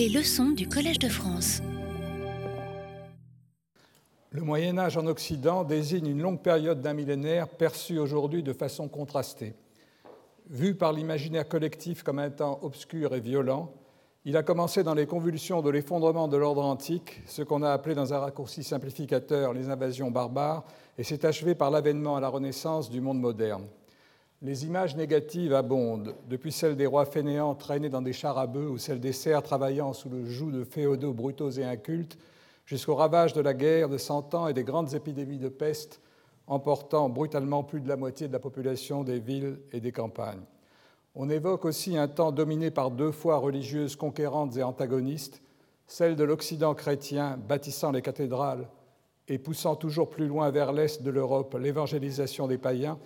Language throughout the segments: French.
Les leçons du Collège de France. Le Moyen Âge en Occident désigne une longue période d'un millénaire perçue aujourd'hui de façon contrastée. Vu par l'imaginaire collectif comme un temps obscur et violent, il a commencé dans les convulsions de l'effondrement de l'ordre antique, ce qu'on a appelé dans un raccourci simplificateur les invasions barbares, et s'est achevé par l'avènement à la Renaissance du monde moderne. Les images négatives abondent, depuis celles des rois fainéants traînés dans des chars à bœufs ou celles des serfs travaillant sous le joug de féodaux brutaux et incultes, jusqu'aux ravages de la guerre de Cent Ans et des grandes épidémies de peste emportant brutalement plus de la moitié de la population des villes et des campagnes. On évoque aussi un temps dominé par deux fois religieuses conquérantes et antagonistes, celle de l'Occident chrétien bâtissant les cathédrales et poussant toujours plus loin vers l'est de l'Europe l'évangélisation des païens,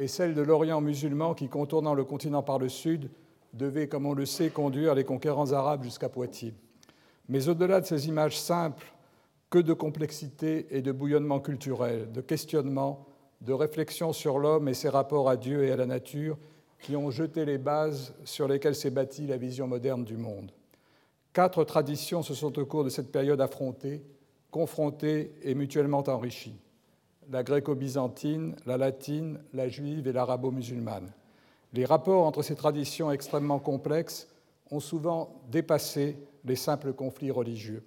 et celle de l'Orient musulman qui, contournant le continent par le sud, devait, comme on le sait, conduire les conquérants arabes jusqu'à Poitiers. Mais au-delà de ces images simples, que de complexité et de bouillonnement culturel, de questionnement, de réflexion sur l'homme et ses rapports à Dieu et à la nature, qui ont jeté les bases sur lesquelles s'est bâtie la vision moderne du monde. Quatre traditions se sont au cours de cette période affrontées, confrontées et mutuellement enrichies. La gréco-byzantine, la latine, la juive et l'arabo-musulmane. Les rapports entre ces traditions extrêmement complexes ont souvent dépassé les simples conflits religieux.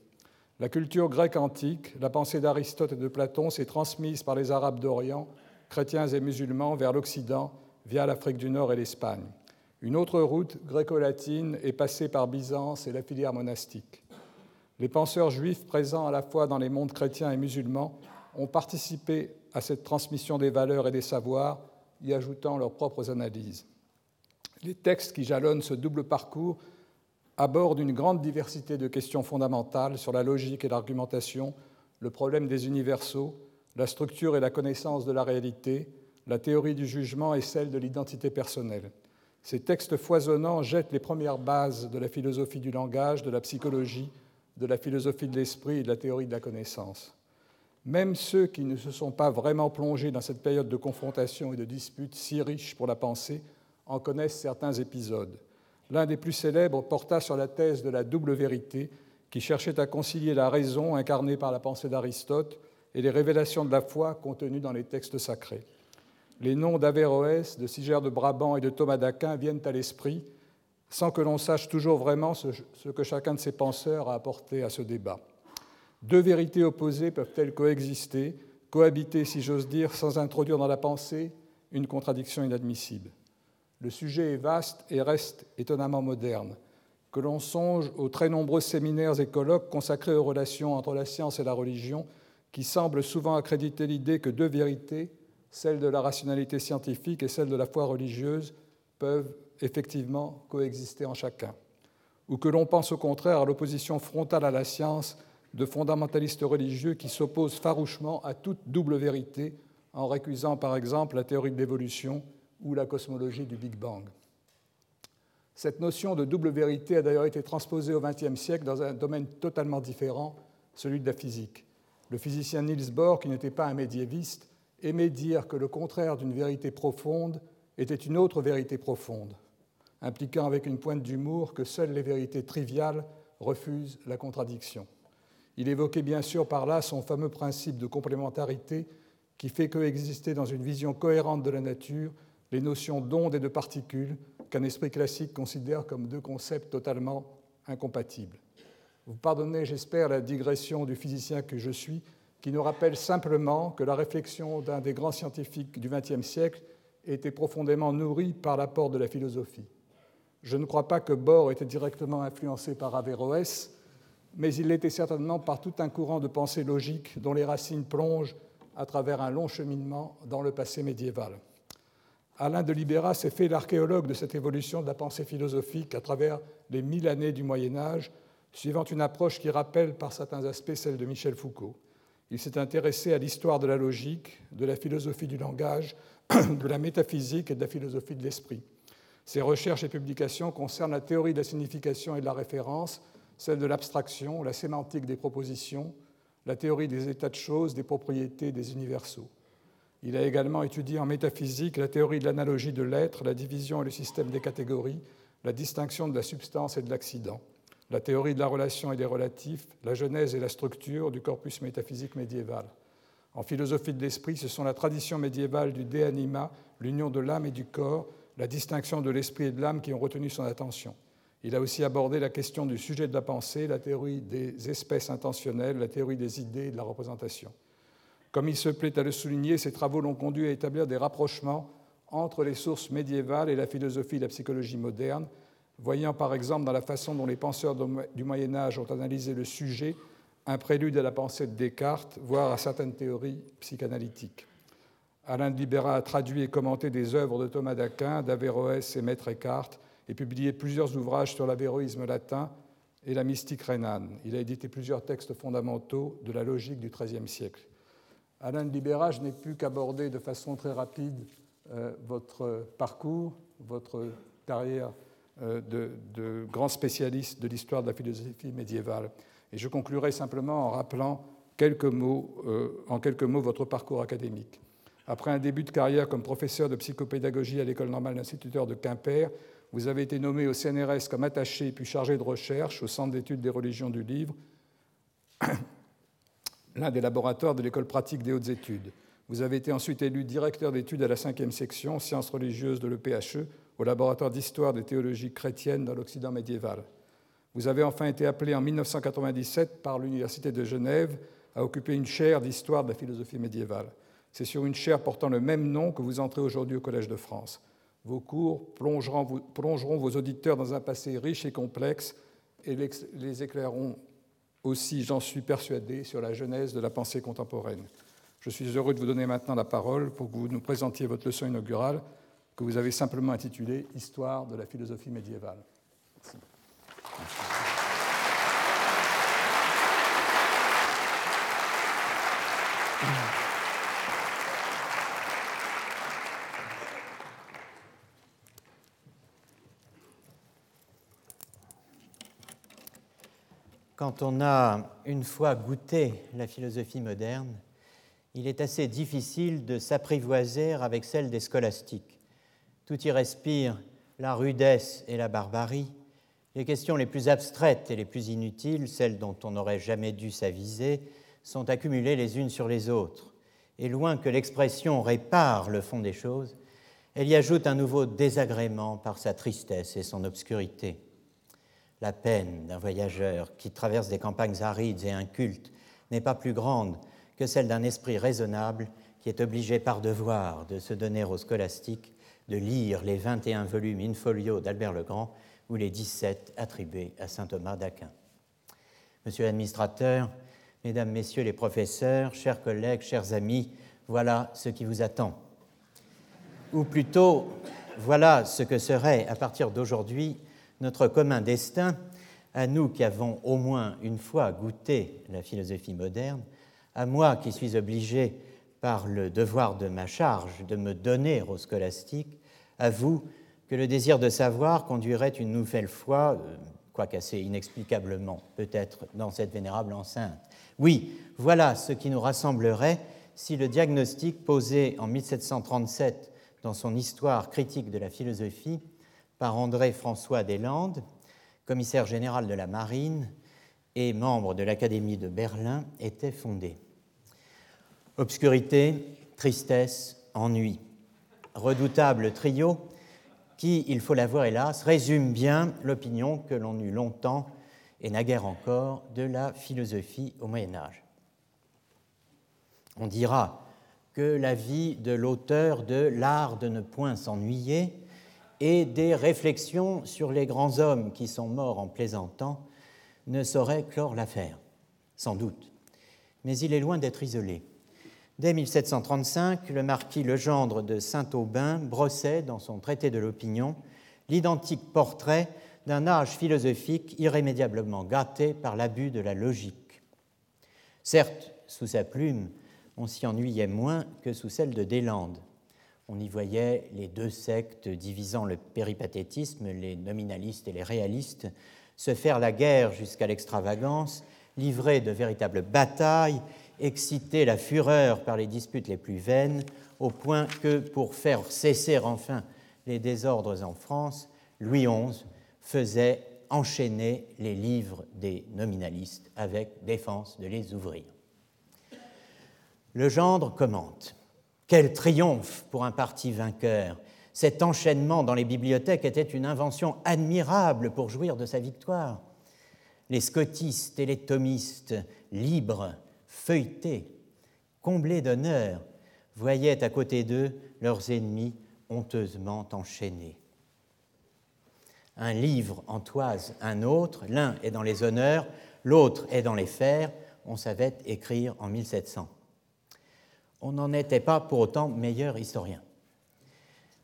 La culture grecque antique, la pensée d'Aristote et de Platon s'est transmise par les Arabes d'Orient, chrétiens et musulmans, vers l'Occident via l'Afrique du Nord et l'Espagne. Une autre route gréco-latine est passée par Byzance et la filière monastique. Les penseurs juifs présents à la fois dans les mondes chrétiens et musulmans ont participé à cette transmission des valeurs et des savoirs, y ajoutant leurs propres analyses. Les textes qui jalonnent ce double parcours abordent une grande diversité de questions fondamentales sur la logique et l'argumentation, le problème des universaux, la structure et la connaissance de la réalité, la théorie du jugement et celle de l'identité personnelle. Ces textes foisonnants jettent les premières bases de la philosophie du langage, de la psychologie, de la philosophie de l'esprit et de la théorie de la connaissance. Même ceux qui ne se sont pas vraiment plongés dans cette période de confrontation et de dispute si riche pour la pensée en connaissent certains épisodes. L'un des plus célèbres porta sur la thèse de la double vérité, qui cherchait à concilier la raison incarnée par la pensée d'Aristote et les révélations de la foi contenues dans les textes sacrés. Les noms d'Averroès, de Sigère de Brabant et de Thomas d'Aquin viennent à l'esprit, sans que l'on sache toujours vraiment ce, que chacun de ces penseurs a apporté à ce débat. Deux vérités opposées peuvent-elles coexister, cohabiter, si j'ose dire, sans introduire dans la pensée une contradiction inadmissible? Le sujet est vaste et reste étonnamment moderne. Que l'on songe aux très nombreux séminaires et colloques consacrés aux relations entre la science et la religion, qui semblent souvent accréditer l'idée que deux vérités, celle de la rationalité scientifique et celle de la foi religieuse peuvent effectivement coexister en chacun, ou que l'on pense au contraire à l'opposition frontale à la science de fondamentalistes religieux qui s'opposent farouchement à toute double vérité en récusant par exemple la théorie de l'évolution ou la cosmologie du Big Bang. Cette notion de double vérité a d'ailleurs été transposée au XXe siècle dans un domaine totalement différent, celui de la physique. Le physicien Niels Bohr, qui n'était pas un médiéviste, aimait dire que le contraire d'une vérité profonde était une autre vérité profonde, impliquant avec une pointe d'humour que seules les vérités triviales refusent la contradiction. Il évoquait bien sûr par là son fameux principe de complémentarité qui fait coexister dans une vision cohérente de la nature les notions d'ondes et de particules qu'un esprit classique considère comme deux concepts totalement incompatibles. Vous pardonnez, j'espère, la digression du physicien que je suis, qui nous rappelle simplement que la réflexion d'un des grands scientifiques du XXe siècle était profondément nourrie par l'apport de la philosophie. Je ne crois pas que Bohr était directement influencé par Averroès, mais il l'était certainement par tout un courant de pensée logique dont les racines plongent à travers un long cheminement dans le passé médiéval. Alain de Libéra s'est fait l'archéologue de cette évolution de la pensée philosophique à travers les mille années du Moyen Âge, suivant une approche qui rappelle par certains aspects celle de Michel Foucault. Il s'est intéressé à l'histoire de la logique, de la philosophie du langage, de la métaphysique et de la philosophie de l'esprit. Ses recherches et publications concernent la théorie de la signification et de la référence, celle de l'abstraction, la sémantique des propositions, la théorie des états de choses, des propriétés, des universaux. Il a également étudié en métaphysique la théorie de l'analogie de l'être, la division et le système des catégories, la distinction de la substance et de l'accident. la théorie de la relation et des relatifs, la genèse et la structure du corpus métaphysique médiéval. En philosophie de l'esprit, ce sont la tradition médiévale du de anima, l'union de l'âme et du corps, la distinction de l'esprit et de l'âme qui ont retenu son attention. Il a aussi abordé la question du sujet de la pensée, la théorie des espèces intentionnelles, la théorie des idées et de la représentation. Comme il se plaît à le souligner, ces travaux l'ont conduit à établir des rapprochements entre les sources médiévales et la philosophie et la psychologie moderne, voyant par exemple dans la façon dont les penseurs du Moyen Âge ont analysé le sujet un prélude à la pensée de Descartes, voire à certaines théories psychanalytiques. Alain de Libera a traduit et commenté des œuvres de Thomas d'Aquin, d'Averroès et Maître Eckhart, et publié plusieurs ouvrages sur l'avéroïsme latin et la mystique rhénane. Il a édité plusieurs textes fondamentaux de la logique du XIIIe siècle. Alain de Libera, je n'ai pu qu'aborder de façon très rapide euh, votre parcours, votre carrière euh, de, grand spécialiste de l'histoire de la philosophie médiévale. Et je conclurai simplement en rappelant euh, en quelques mots votre parcours académique. Après un début de carrière comme professeur de psychopédagogie à l'École normale d'instituteurs de Quimper, vous avez été nommé au CNRS comme attaché puis chargé de recherche au Centre d'études des religions du livre, l'un des laboratoires de l'École pratique des hautes études. Vous avez été ensuite élu directeur d'études à la cinquième section sciences religieuses de l'EPHE au laboratoire d'histoire des théologies chrétiennes dans l'Occident médiéval. Vous avez enfin été appelé en 1997 par l'Université de Genève à occuper une chaire d'histoire de la philosophie médiévale. C'est sur une chaire portant le même nom que vous entrez aujourd'hui au Collège de France. Vos cours plongeront, vos auditeurs dans un passé riche et complexe et les éclaireront aussi, j'en suis persuadé, sur la genèse de la pensée contemporaine. Je suis heureux de vous donner maintenant la parole pour que vous nous présentiez votre leçon inaugurale que vous avez simplement intitulée Histoire de la philosophie médiévale. Quand on a une fois goûté la philosophie moderne, il est assez difficile de s'apprivoiser avec celle des scolastiques. Tout y respire la rudesse et la barbarie, les questions les plus abstraites et les plus inutiles, celles dont on n'aurait jamais dû s'aviser, sont accumulées les unes sur les autres. Et loin que l'expression répare le fond des choses, elle y ajoute un nouveau désagrément par sa tristesse et son obscurité. La peine d'un voyageur qui traverse des campagnes arides et incultes n'est pas plus grande que celle d'un esprit raisonnable qui est obligé par devoir de se donner au scolastique de lire les 21 volumes in folio d'Albert le Grand ou les 17 attribués à saint Thomas d'Aquin. Monsieur l'administrateur, Mesdames, Messieurs les professeurs, chers collègues, chers amis, voilà ce qui vous attend. Ou plutôt, voilà ce que serait, à partir d'aujourd'hui, notre commun destin, à nous qui avons au moins une fois goûté la philosophie moderne, à moi qui suis obligé par le devoir de ma charge de me donner au scolastique, à vous que le désir de savoir conduirait une nouvelle fois, euh, quoique assez inexplicablement peut-être, dans cette vénérable enceinte. Oui, voilà ce qui nous rassemblerait si le diagnostic posé en 1737 dans son Histoire critique de la philosophie par André-François Deslandes, commissaire général de la Marine et membre de l'Académie de Berlin, était fondé. Obscurité, tristesse, ennui. Redoutable trio qui, il faut l'avouer hélas, résume bien l'opinion que l'on eut longtemps, et naguère encore, de la philosophie au Moyen Âge. On dira que la vie de l'auteur de L'art de ne point s'ennuyer et des réflexions sur les grands hommes qui sont morts en plaisantant ne saurait clore l'affaire, sans doute. Mais il est loin d'être isolé. Dès 1735, le marquis Legendre de Saint-Aubin brossait, dans son traité de l'opinion, l'identique portrait d'un âge philosophique irrémédiablement gâté par l'abus de la logique. Certes, sous sa plume, on s'y ennuyait moins que sous celle de Deslandes. On y voyait les deux sectes divisant le péripathétisme, les nominalistes et les réalistes, se faire la guerre jusqu'à l'extravagance, livrer de véritables batailles exciter la fureur par les disputes les plus vaines, au point que, pour faire cesser enfin les désordres en France, Louis XI faisait enchaîner les livres des nominalistes avec défense de les ouvrir. Le gendre commente Quel triomphe pour un parti vainqueur Cet enchaînement dans les bibliothèques était une invention admirable pour jouir de sa victoire. Les scotistes et les thomistes, libres, feuilletés, comblés d'honneur, voyaient à côté d'eux leurs ennemis honteusement enchaînés. Un livre en toise un autre, l'un est dans les honneurs, l'autre est dans les fers, on savait écrire en 1700. On n'en était pas pour autant meilleur historien.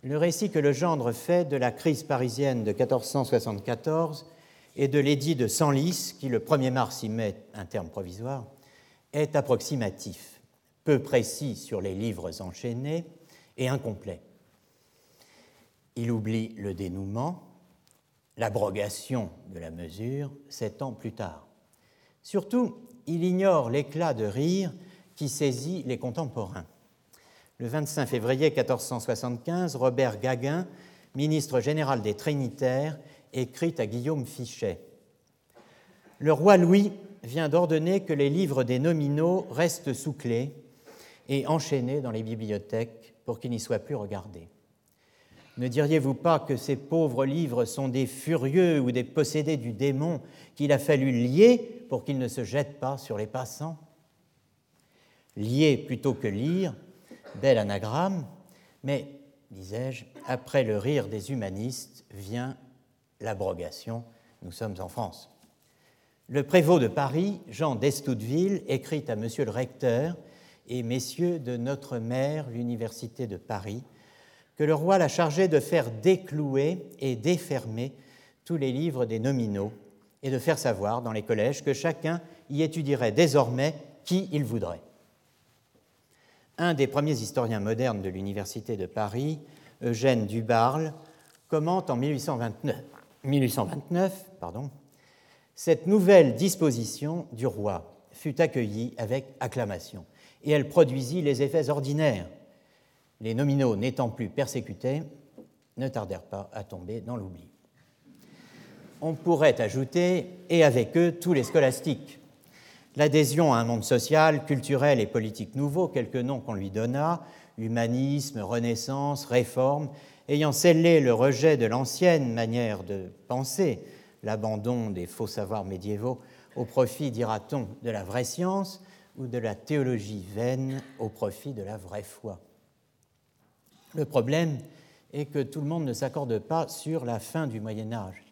Le récit que le gendre fait de la crise parisienne de 1474 et de l'édit de Senlis, qui le 1er mars y met un terme provisoire, est approximatif, peu précis sur les livres enchaînés et incomplet. Il oublie le dénouement, l'abrogation de la mesure sept ans plus tard. Surtout, il ignore l'éclat de rire qui saisit les contemporains. Le 25 février 1475, Robert Gaguin, ministre général des Trinitaires, écrit à Guillaume Fichet Le roi Louis vient d'ordonner que les livres des nominaux restent sous clé et enchaînés dans les bibliothèques pour qu'ils n'y soient plus regardés. Ne diriez-vous pas que ces pauvres livres sont des furieux ou des possédés du démon qu'il a fallu lier pour qu'ils ne se jettent pas sur les passants? Lier plutôt que lire, bel anagramme, mais, disais-je, après le rire des humanistes vient l'abrogation. Nous sommes en France. Le prévôt de Paris, Jean d'Estouteville, écrit à Monsieur le recteur et messieurs de notre mère, l'Université de Paris, que le roi l'a chargé de faire déclouer et défermer tous les livres des nominaux et de faire savoir dans les collèges que chacun y étudierait désormais qui il voudrait. Un des premiers historiens modernes de l'Université de Paris, Eugène Dubarle, commente en 1829, 1829 pardon, cette nouvelle disposition du roi fut accueillie avec acclamation et elle produisit les effets ordinaires les nominaux n'étant plus persécutés, ne tardèrent pas à tomber dans l'oubli. On pourrait ajouter, et avec eux, tous les scolastiques. L'adhésion à un monde social, culturel et politique nouveau, quelques noms qu'on lui donna, humanisme, renaissance, réforme, ayant scellé le rejet de l'ancienne manière de penser, l'abandon des faux savoirs médiévaux au profit, dira-t-on, de la vraie science, ou de la théologie vaine au profit de la vraie foi. Le problème est que tout le monde ne s'accorde pas sur la fin du Moyen Âge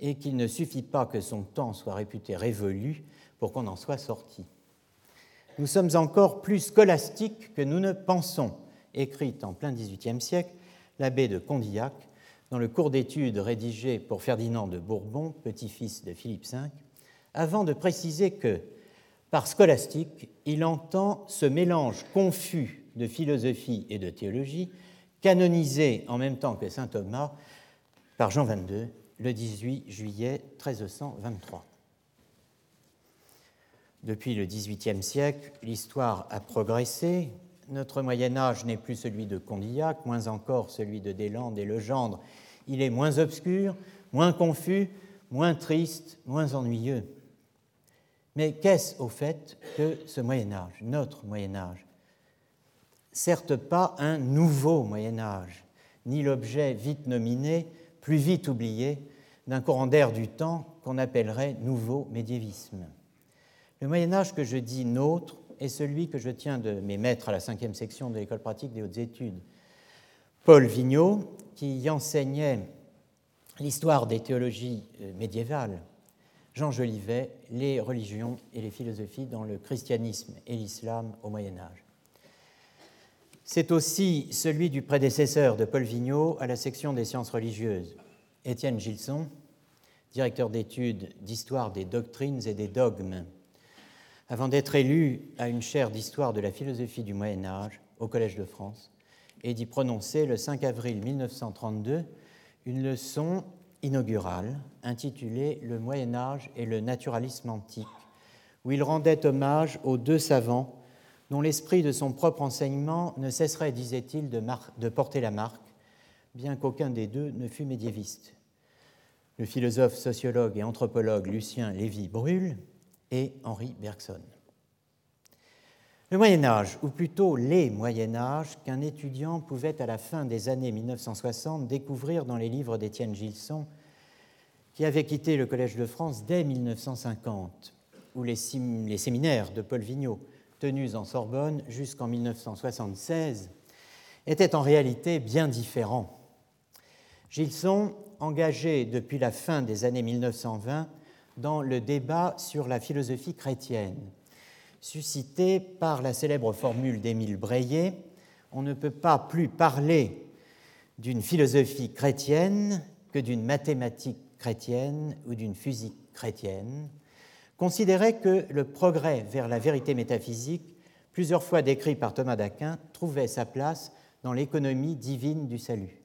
et qu'il ne suffit pas que son temps soit réputé révolu pour qu'on en soit sorti. Nous sommes encore plus scolastiques que nous ne pensons, écrit en plein XVIIIe siècle l'abbé de Condillac dans le cours d'études rédigé pour Ferdinand de Bourbon, petit-fils de Philippe V, avant de préciser que, par scolastique, il entend ce mélange confus de philosophie et de théologie canonisé en même temps que saint Thomas par Jean XXII le 18 juillet 1323. Depuis le XVIIIe siècle, l'histoire a progressé. Notre Moyen Âge n'est plus celui de Condillac, moins encore celui de Deslandes et Legendre. Il est moins obscur, moins confus, moins triste, moins ennuyeux. Mais qu'est-ce au fait que ce Moyen Âge, notre Moyen Âge? Certes pas un nouveau Moyen Âge, ni l'objet vite nominé, plus vite oublié, d'un courant d'air du temps qu'on appellerait nouveau médiévisme. Le Moyen Âge que je dis nôtre est celui que je tiens de mes maîtres à la cinquième section de l'école pratique des hautes études. Paul Vigneault, qui y enseignait l'histoire des théologies euh, médiévales, Jean Jolivet, les religions et les philosophies dans le christianisme et l'islam au Moyen Âge. C'est aussi celui du prédécesseur de Paul Vigneault à la section des sciences religieuses, Étienne Gilson, directeur d'études d'histoire des doctrines et des dogmes, avant d'être élu à une chaire d'histoire de la philosophie du Moyen Âge au Collège de France et d'y prononcer le 5 avril 1932 une leçon inaugurale intitulée Le Moyen Âge et le naturalisme antique, où il rendait hommage aux deux savants dont l'esprit de son propre enseignement ne cesserait, disait-il, de, porter la marque, bien qu'aucun des deux ne fût médiéviste. le philosophe, sociologue et anthropologue Lucien Lévy-Bruhl et Henri Bergson. Le Moyen Âge, ou plutôt les Moyen Âge, qu'un étudiant pouvait à la fin des années 1960 découvrir dans les livres d'Étienne Gilson, qui avait quitté le Collège de France dès 1950, ou les, séminaires de Paul Vigneault, tenus en Sorbonne jusqu'en 1976, étaient en réalité bien différents. Gilson, engagé depuis la fin des années 1920 dans le débat sur la philosophie chrétienne, suscité par la célèbre formule d'Émile Breillet On ne peut pas plus parler d'une philosophie chrétienne que d'une mathématique chrétienne ou d'une physique chrétienne, considérait que le progrès vers la vérité métaphysique, plusieurs fois décrit par Thomas d'Aquin, trouvait sa place dans l'économie divine du salut.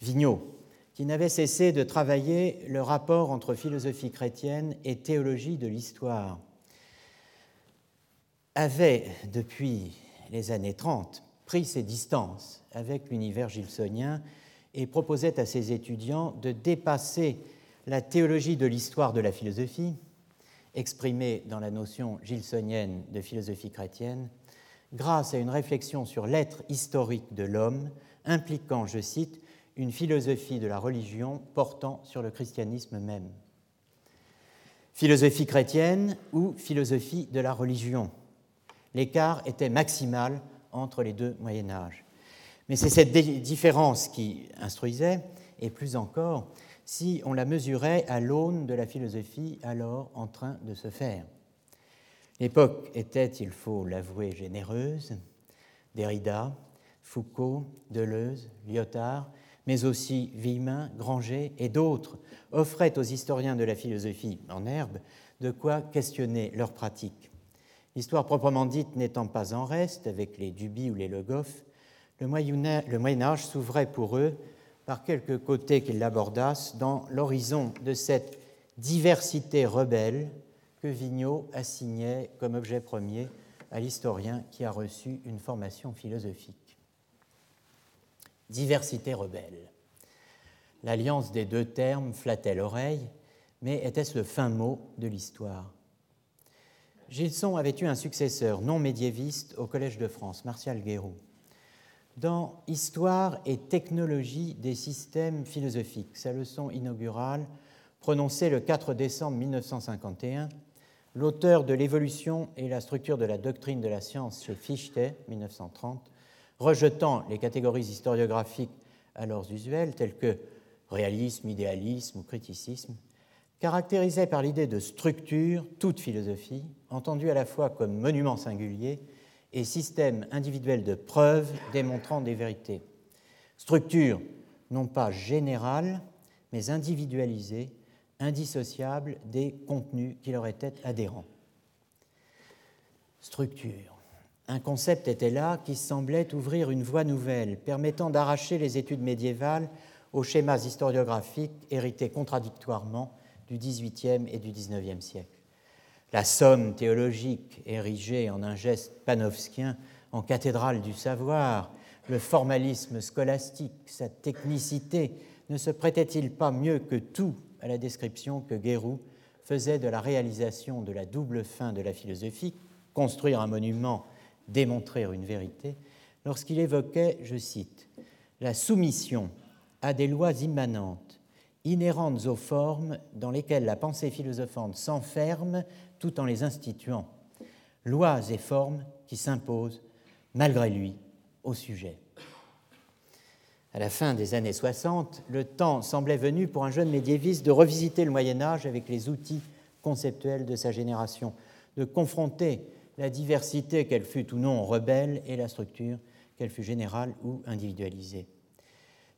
Vigneault, qui n'avait cessé de travailler le rapport entre philosophie chrétienne et théologie de l'histoire, avait, depuis les années 30, pris ses distances avec l'univers gilsonien et proposait à ses étudiants de dépasser la théologie de l'histoire de la philosophie, exprimée dans la notion gilsonienne de philosophie chrétienne, grâce à une réflexion sur l'être historique de l'homme, impliquant, je cite, une philosophie de la religion portant sur le christianisme même. Philosophie chrétienne ou philosophie de la religion l'écart était maximal entre les deux Moyen Âge. Mais c'est cette différence qui instruisait, et plus encore, si on la mesurait à l'aune de la philosophie alors en train de se faire. L'époque était, il faut l'avouer, généreuse. Derrida, Foucault, Deleuze, Lyotard, mais aussi Villemin, Granger et d'autres offraient aux historiens de la philosophie en herbe de quoi questionner leurs pratiques. L'histoire proprement dite n'étant pas en reste, avec les Duby ou les Le Goff, le Moyen Âge s'ouvrait pour eux par quelques côtés qu'ils l'abordassent dans l'horizon de cette diversité rebelle que Vigneault assignait comme objet premier à l'historien qui a reçu une formation philosophique. Diversité rebelle. L'alliance des deux termes flattait l'oreille, mais était-ce le fin mot de l'histoire? Gilson avait eu un successeur non médiéviste au Collège de France, Martial Guéroux. Dans Histoire et technologie des systèmes philosophiques, sa leçon inaugurale, prononcée le 4 décembre 1951, l'auteur de L'évolution et la structure de la doctrine de la science chez Fichte, 1930, rejetant les catégories historiographiques alors usuelles telles que réalisme, idéalisme ou criticisme, caractérisait par l'idée de structure toute philosophie, entendue à la fois comme monument singulier et système individuel de preuves démontrant des vérités. Structure non pas générale, mais individualisée, indissociable des contenus qui leur étaient adhérents. Structure. Un concept était là qui semblait ouvrir une voie nouvelle, permettant d'arracher les études médiévales aux schémas historiographiques hérités contradictoirement du XVIIIe et du XIXe siècle. La somme théologique érigée en un geste panofskien en cathédrale du savoir, le formalisme scolastique, sa technicité, ne se prêtait-il pas mieux que tout à la description que Guéroux faisait de la réalisation de la double fin de la philosophie, construire un monument, démontrer une vérité, lorsqu'il évoquait, je cite, la soumission à des lois immanentes inhérentes aux formes dans lesquelles la pensée philosophante s'enferme tout en les instituant, lois et formes qui s'imposent malgré lui au sujet. À la fin des années 60, le temps semblait venu pour un jeune médiéviste de revisiter le Moyen Âge avec les outils conceptuels de sa génération, de confronter la diversité, qu'elle fût ou non rebelle, et la structure, qu'elle fût générale ou individualisée.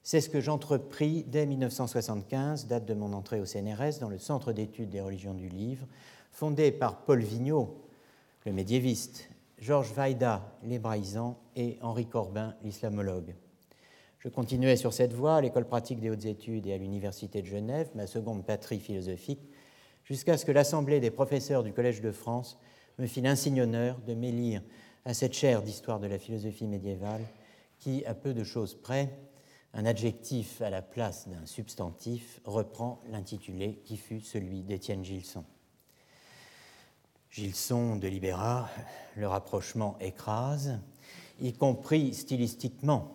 C'est ce que j'entrepris dès 1975, date de mon entrée au CNRS, dans le Centre d'études des religions du livre, fondé par Paul Vigneault, le médiéviste, Georges Vaida, l'hébraïsant, et Henri Corbin, l'islamologue. Je continuais sur cette voie à l'École pratique des hautes études et à l'Université de Genève, ma seconde patrie philosophique, jusqu'à ce que l'Assemblée des professeurs du Collège de France me fit l'insigne honneur de m'élire à cette chaire d'histoire de la philosophie médiévale qui, à peu de choses près, un adjectif à la place d'un substantif reprend l'intitulé qui fut celui d'Étienne Gilson. Gilson de Libéra, le rapprochement écrase, y compris stylistiquement.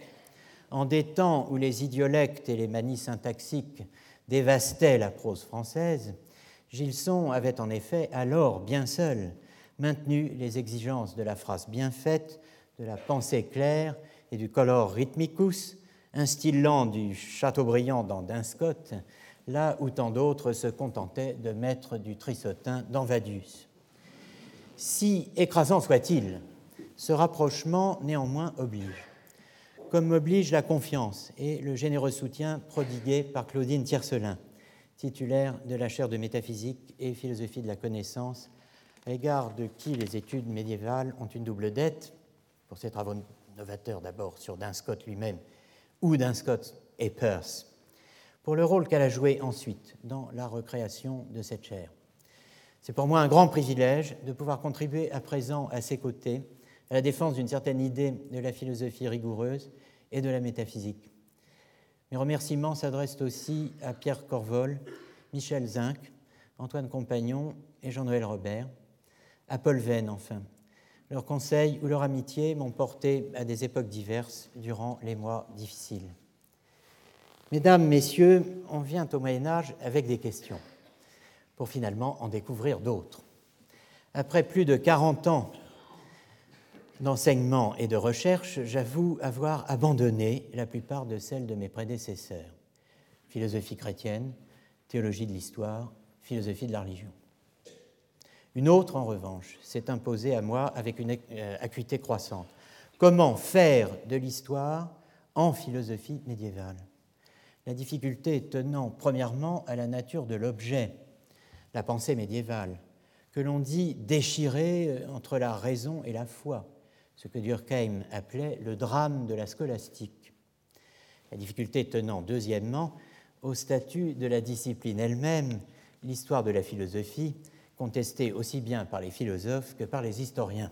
En des temps où les idiolectes et les manies syntaxiques dévastaient la prose française, Gilson avait en effet alors bien seul maintenu les exigences de la phrase bien faite, de la pensée claire et du color rhythmicus, instillant du Chateaubriand dans Dinscott, là où tant d'autres se contentaient de mettre du Trissotin dans Vadius. Si écrasant soit-il, ce rapprochement néanmoins oblige, comme m'oblige la confiance et le généreux soutien prodigué par Claudine Tiercelin, titulaire de la chaire de métaphysique et philosophie de la connaissance, à l'égard de qui les études médiévales ont une double dette, pour ses travaux novateurs d'abord sur Dunscott lui-même ou Dunscott et Peirce, pour le rôle qu'elle a joué ensuite dans la recréation de cette chaire. C'est pour moi un grand privilège de pouvoir contribuer à présent à ses côtés à la défense d'une certaine idée de la philosophie rigoureuse et de la métaphysique. Mes remerciements s'adressent aussi à Pierre Corvol, Michel Zinc, Antoine Compagnon et Jean-Noël Robert, Venn enfin. Leurs conseils ou leur amitié m'ont porté à des époques diverses durant les mois difficiles. Mesdames, Messieurs, on vient au Moyen Âge avec des questions, pour finalement en découvrir d'autres. Après plus de 40 ans d'enseignement et de recherche, j'avoue avoir abandonné la plupart de celles de mes prédécesseurs. Philosophie chrétienne, théologie de l'histoire, philosophie de la religion. Une autre, en revanche, s'est imposée à moi avec une euh, acuité croissante. Comment faire de l'histoire en philosophie médiévale? La difficulté tenant premièrement à la nature de l'objet, la pensée médiévale, que l'on dit déchirée euh, entre la raison et la foi, ce que Durkheim appelait le drame de la scolastique. La difficulté tenant, deuxièmement, au statut de la discipline elle-même, l'histoire de la philosophie, contestée aussi bien par les philosophes que par les historiens.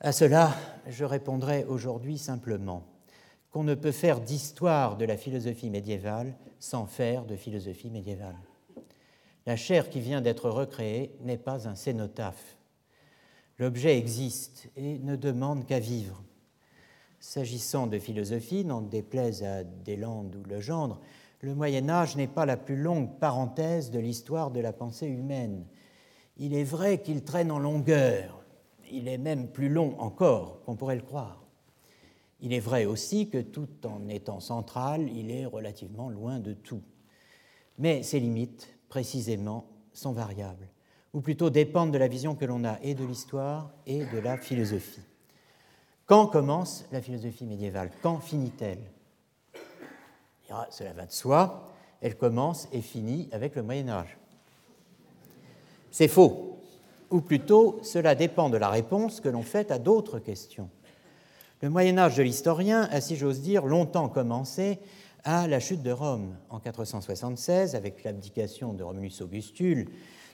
À cela, je répondrai aujourd'hui simplement qu'on ne peut faire d'histoire de la philosophie médiévale sans faire de philosophie médiévale. La chair qui vient d'être recréée n'est pas un cénotaphe, L'objet existe et ne demande qu'à vivre. S'agissant de philosophie, n'en déplaise à Deslandes ou Legendre, le Moyen Âge n'est pas la plus longue parenthèse de l'histoire de la pensée humaine. Il est vrai qu'il traîne en longueur, il est même plus long encore qu'on pourrait le croire. Il est vrai aussi que tout en étant central, il est relativement loin de tout. Mais ses limites, précisément, sont variables ou plutôt dépendent de la vision que l'on a et de l'histoire et de la philosophie. Quand commence la philosophie médiévale? Quand finit-elle? Cela va de soi, elle commence et finit avec le Moyen Âge. C'est faux, ou plutôt cela dépend de la réponse que l'on fait à d'autres questions. Le Moyen Âge de l'historien a, si j'ose dire, longtemps commencé à la chute de Rome en 476 avec l'abdication de Romulus Augustule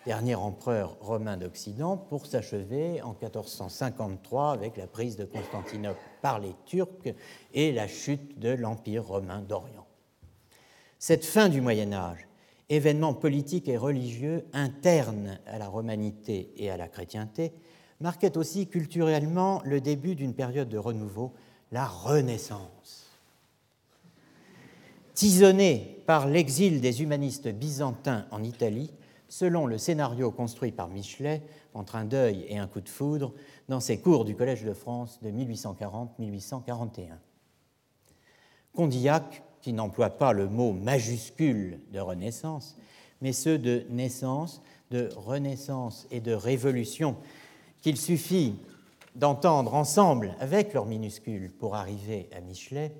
dernier empereur romain d'Occident, pour s'achever en 1453 avec la prise de Constantinople par les Turcs et la chute de l'Empire romain d'Orient. Cette fin du Moyen Âge, événement politique et religieux interne à la romanité et à la chrétienté, marquait aussi culturellement le début d'une période de renouveau, la Renaissance. Tisonnée par l'exil des humanistes byzantins en Italie, selon le scénario construit par Michelet entre un deuil et un coup de foudre dans ses cours du Collège de France de 1840-1841. Condillac, qui n'emploie pas le mot majuscule de Renaissance, mais ceux de naissance, de renaissance et de révolution, qu'il suffit d'entendre ensemble avec leurs minuscules pour arriver à Michelet,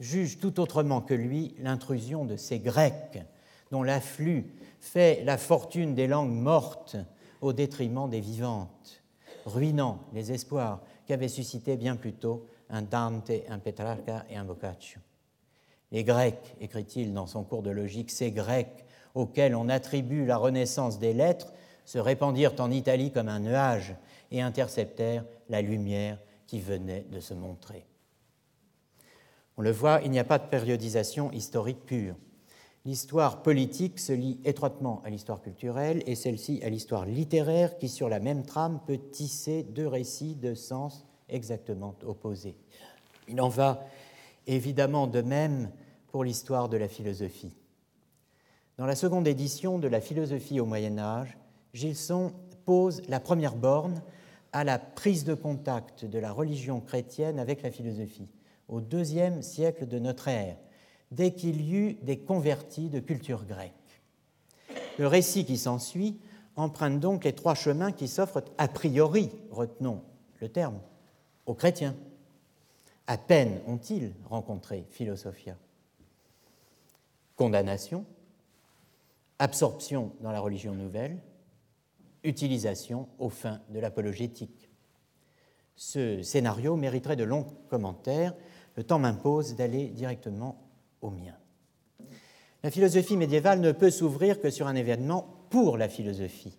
juge tout autrement que lui l'intrusion de ces Grecs dont l'afflux fait la fortune des langues mortes au détriment des vivantes, ruinant les espoirs qu'avaient suscités bien plus tôt un Dante, un Petrarca et un Boccaccio. Les Grecs, écrit-il dans son cours de logique, ces Grecs auxquels on attribue la renaissance des lettres, se répandirent en Italie comme un nuage et interceptèrent la lumière qui venait de se montrer. On le voit, il n'y a pas de périodisation historique pure. L'histoire politique se lie étroitement à l'histoire culturelle et celle-ci à l'histoire littéraire qui, sur la même trame, peut tisser deux récits de sens exactement opposés. Il en va évidemment de même pour l'histoire de la philosophie. Dans la seconde édition de la philosophie au Moyen Âge, Gilson pose la première borne à la prise de contact de la religion chrétienne avec la philosophie, au deuxième siècle de notre ère, dès qu'il y eut des convertis de culture grecque. Le récit qui s'ensuit emprunte donc les trois chemins qui s'offrent a priori, retenons le terme, aux chrétiens. À peine ont-ils rencontré Philosophia. Condamnation, absorption dans la religion nouvelle, utilisation aux fins de l'apologétique. Ce scénario mériterait de longs commentaires. Le temps m'impose d'aller directement au mien. La philosophie médiévale ne peut s'ouvrir que sur un événement pour la philosophie.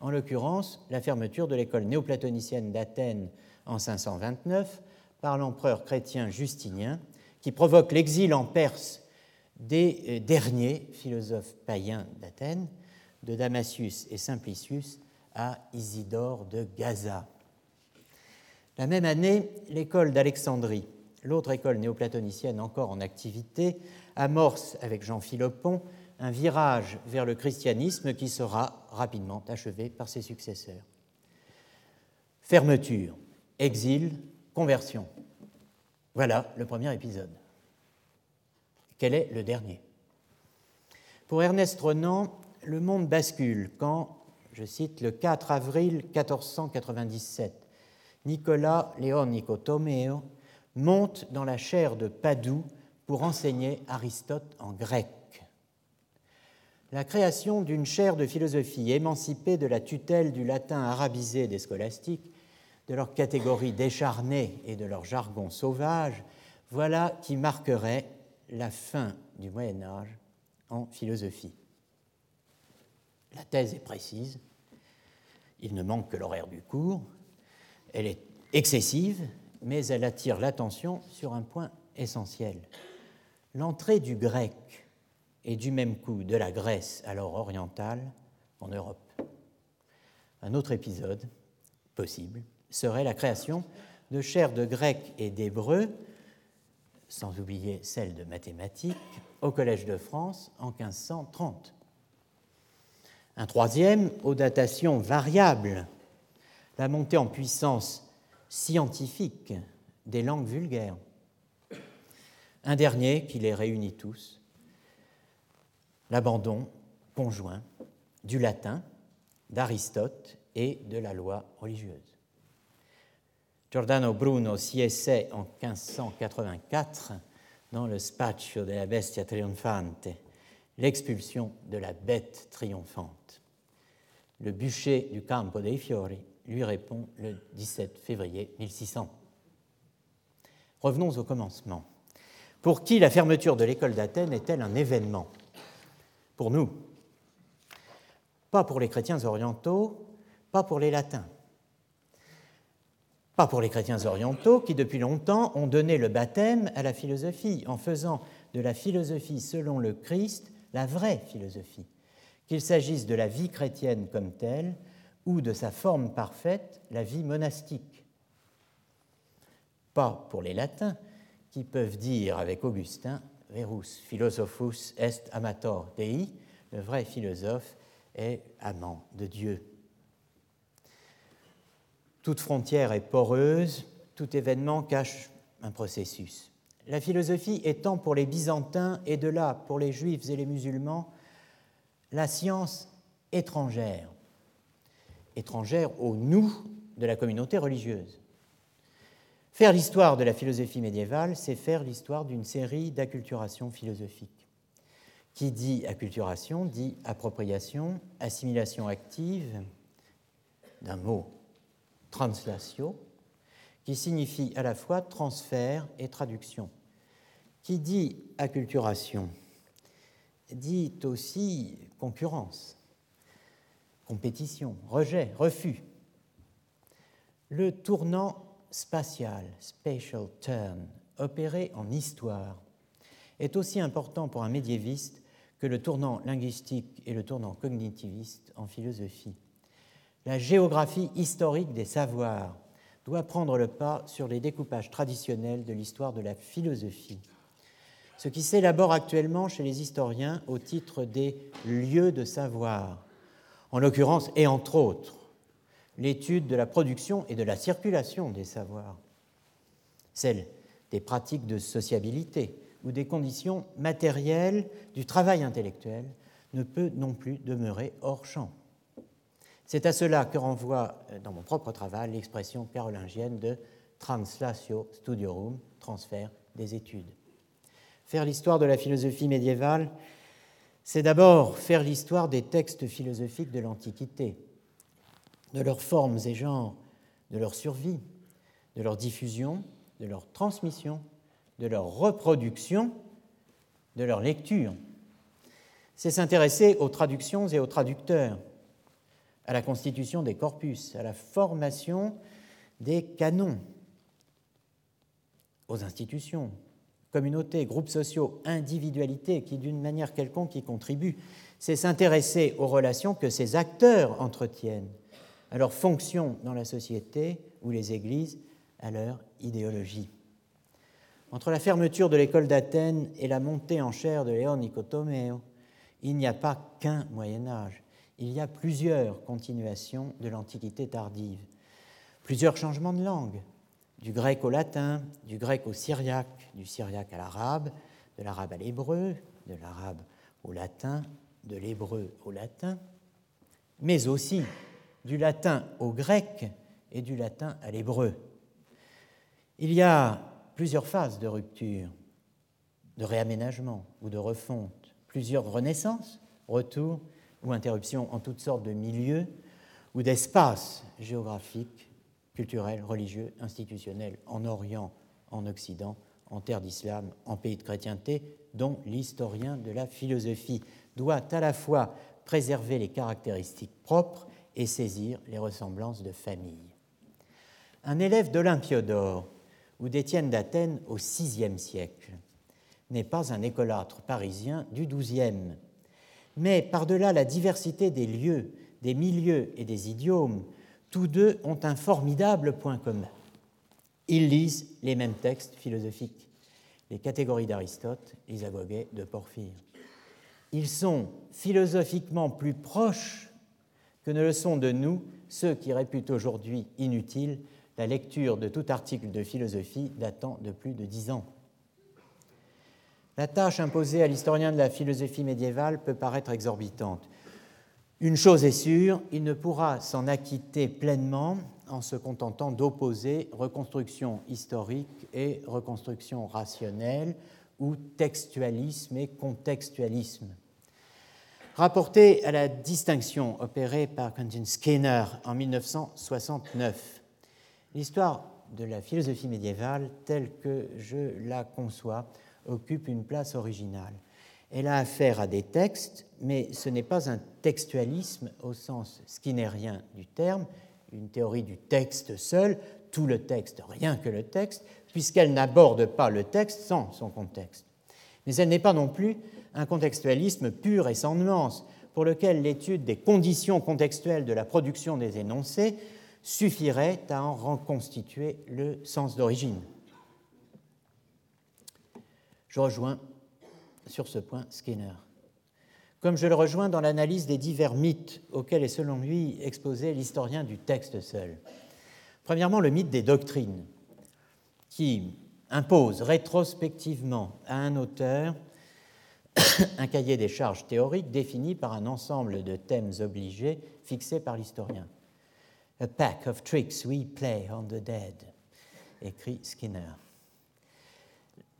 En l'occurrence, la fermeture de l'école néoplatonicienne d'Athènes en 529 par l'empereur chrétien Justinien, qui provoque l'exil en Perse des euh, derniers philosophes païens d'Athènes, de Damasius et Simplicius à Isidore de Gaza. La même année, l'école d'Alexandrie l'autre école néoplatonicienne encore en activité, amorce avec Jean Philopon un virage vers le christianisme qui sera rapidement achevé par ses successeurs. Fermeture, exil, conversion. Voilà le premier épisode. Quel est le dernier? Pour Ernest Renan, le monde bascule quand, je cite, le 4 avril 1497, Nicolas Léon Nicotomeo monte dans la chaire de Padoue pour enseigner Aristote en grec. La création d'une chaire de philosophie émancipée de la tutelle du latin arabisé des scolastiques, de leur catégorie décharnée et de leur jargon sauvage, voilà qui marquerait la fin du Moyen Âge en philosophie. La thèse est précise, il ne manque que l'horaire du cours, elle est excessive, mais elle attire l'attention sur un point essentiel. L'entrée du grec et du même coup de la Grèce, alors orientale, en Europe. Un autre épisode possible serait la création de chaires de grec et d'hébreu, sans oublier celle de mathématiques, au Collège de France en 1530. Un troisième, aux datations variables, la montée en puissance scientifique des langues vulgaires. Un dernier qui les réunit tous, l'abandon conjoint du latin, d'Aristote et de la loi religieuse. Giordano Bruno s'y essaie en 1584 dans le Spaccio della Bestia Trionfante, l'expulsion de la bête triomphante. Le bûcher du Campo dei Fiori lui répond le 17 février 1600. Revenons au commencement. Pour qui la fermeture de l'école d'Athènes est-elle un événement? Pour nous. Pas pour les chrétiens orientaux, pas pour les latins. Pas pour les chrétiens orientaux qui, depuis longtemps, ont donné le baptême à la philosophie en faisant de la philosophie selon le Christ la vraie philosophie, qu'il s'agisse de la vie chrétienne comme telle ou de sa forme parfaite, la vie monastique. Pas pour les latins, qui peuvent dire avec Augustin, Verus philosophus est amator Dei, le vrai philosophe est amant de Dieu. Toute frontière est poreuse, tout événement cache un processus. La philosophie étant pour les Byzantins et de là pour les Juifs et les musulmans la science étrangère, étrangère au nous de la communauté religieuse. Faire l'histoire de la philosophie médiévale, c'est faire l'histoire d'une série d'acculturations philosophiques. Qui dit acculturation dit appropriation, assimilation active d'un mot translatio, qui signifie à la fois transfert et traduction. Qui dit acculturation dit aussi concurrence compétition, rejet, refus. Le tournant spatial, spatial turn, opéré en histoire, est aussi important pour un médiéviste que le tournant linguistique et le tournant cognitiviste en philosophie. La géographie historique des savoirs doit prendre le pas sur les découpages traditionnels de l'histoire de la philosophie. Ce qui s'élabore actuellement chez les historiens au titre des lieux de savoir, en l'occurrence et entre autres, l'étude de la production et de la circulation des savoirs, celle des pratiques de sociabilité ou des conditions matérielles du travail intellectuel, ne peut non plus demeurer hors champ. C'est à cela que renvoie euh, dans mon propre travail l'expression carolingienne de translatio studiorum, transfert des études. Faire l'histoire de la philosophie médiévale, c'est d'abord faire l'histoire des textes philosophiques de l'Antiquité, de leurs formes et genres, de leur survie, de leur diffusion, de leur transmission, de leur reproduction, de leur lecture. C'est s'intéresser aux traductions et aux traducteurs, à la constitution des corpus, à la formation des canons, aux institutions, communautés, groupes sociaux, individualités qui, d'une manière quelconque, y contribuent. C'est s'intéresser aux relations que ces acteurs entretiennent, à leurs fonctions dans la société ou les églises, à leur idéologie. Entre la fermeture de l'école d'Athènes et la montée en chair de Léon Nicotomeo, il n'y a pas qu'un Moyen Âge, il y a plusieurs continuations de l'Antiquité tardive, plusieurs changements de langue, du grec au latin, du grec au syriaque, du syriaque à l'arabe, de l'arabe à l'hébreu, de l'arabe au latin, de l'hébreu au latin, mais aussi du latin au grec et du latin à l'hébreu. Il y a plusieurs phases de rupture, de réaménagement ou de refonte, plusieurs renaissances, retours ou interruptions en toutes sortes de milieux ou d'espaces géographiques, culturels, religieux, institutionnels, en Orient, en Occident, en terre d'islam, en pays de chrétienté, dont l'historien de la philosophie doit à la fois préserver les caractéristiques propres et saisir les ressemblances de famille. Un élève d'Olympiodore ou d'Étienne d'Athènes au VIe siècle n'est pas un écolâtre parisien du XIIe, mais par-delà la diversité des lieux, des milieux et des idiomes, tous deux ont un formidable point commun. Ils lisent les mêmes textes philosophiques, les catégories d'Aristote, les agogès de Porphyre. Ils sont philosophiquement plus proches que ne le sont de nous ceux qui réputent aujourd'hui inutile la lecture de tout article de philosophie datant de plus de dix ans. La tâche imposée à l'historien de la philosophie médiévale peut paraître exorbitante. Une chose est sûre, il ne pourra s'en acquitter pleinement en se contentant d'opposer reconstruction historique et reconstruction rationnelle, ou textualisme et contextualisme. Rapporté à la distinction opérée par Quentin Skinner en 1969, l'histoire de la philosophie médiévale, telle que je la conçois, occupe une place originale. Elle a affaire à des textes, mais ce n'est pas un textualisme au sens skinnérien du terme, une théorie du texte seul, tout le texte, rien que le texte, puisqu'elle n'aborde pas le texte sans son contexte. Mais elle n'est pas non plus un contextualisme pur et sans nuance, pour lequel l'étude des conditions contextuelles de la production des énoncés suffirait à en reconstituer le sens d'origine. Je rejoins sur ce point Skinner, comme je le rejoins dans l'analyse des divers mythes auxquels est selon lui exposé l'historien du texte seul. Premièrement, le mythe des doctrines, qui impose rétrospectivement à un auteur un cahier des charges théoriques défini par un ensemble de thèmes obligés fixés par l'historien. A pack of tricks we play on the dead, écrit Skinner.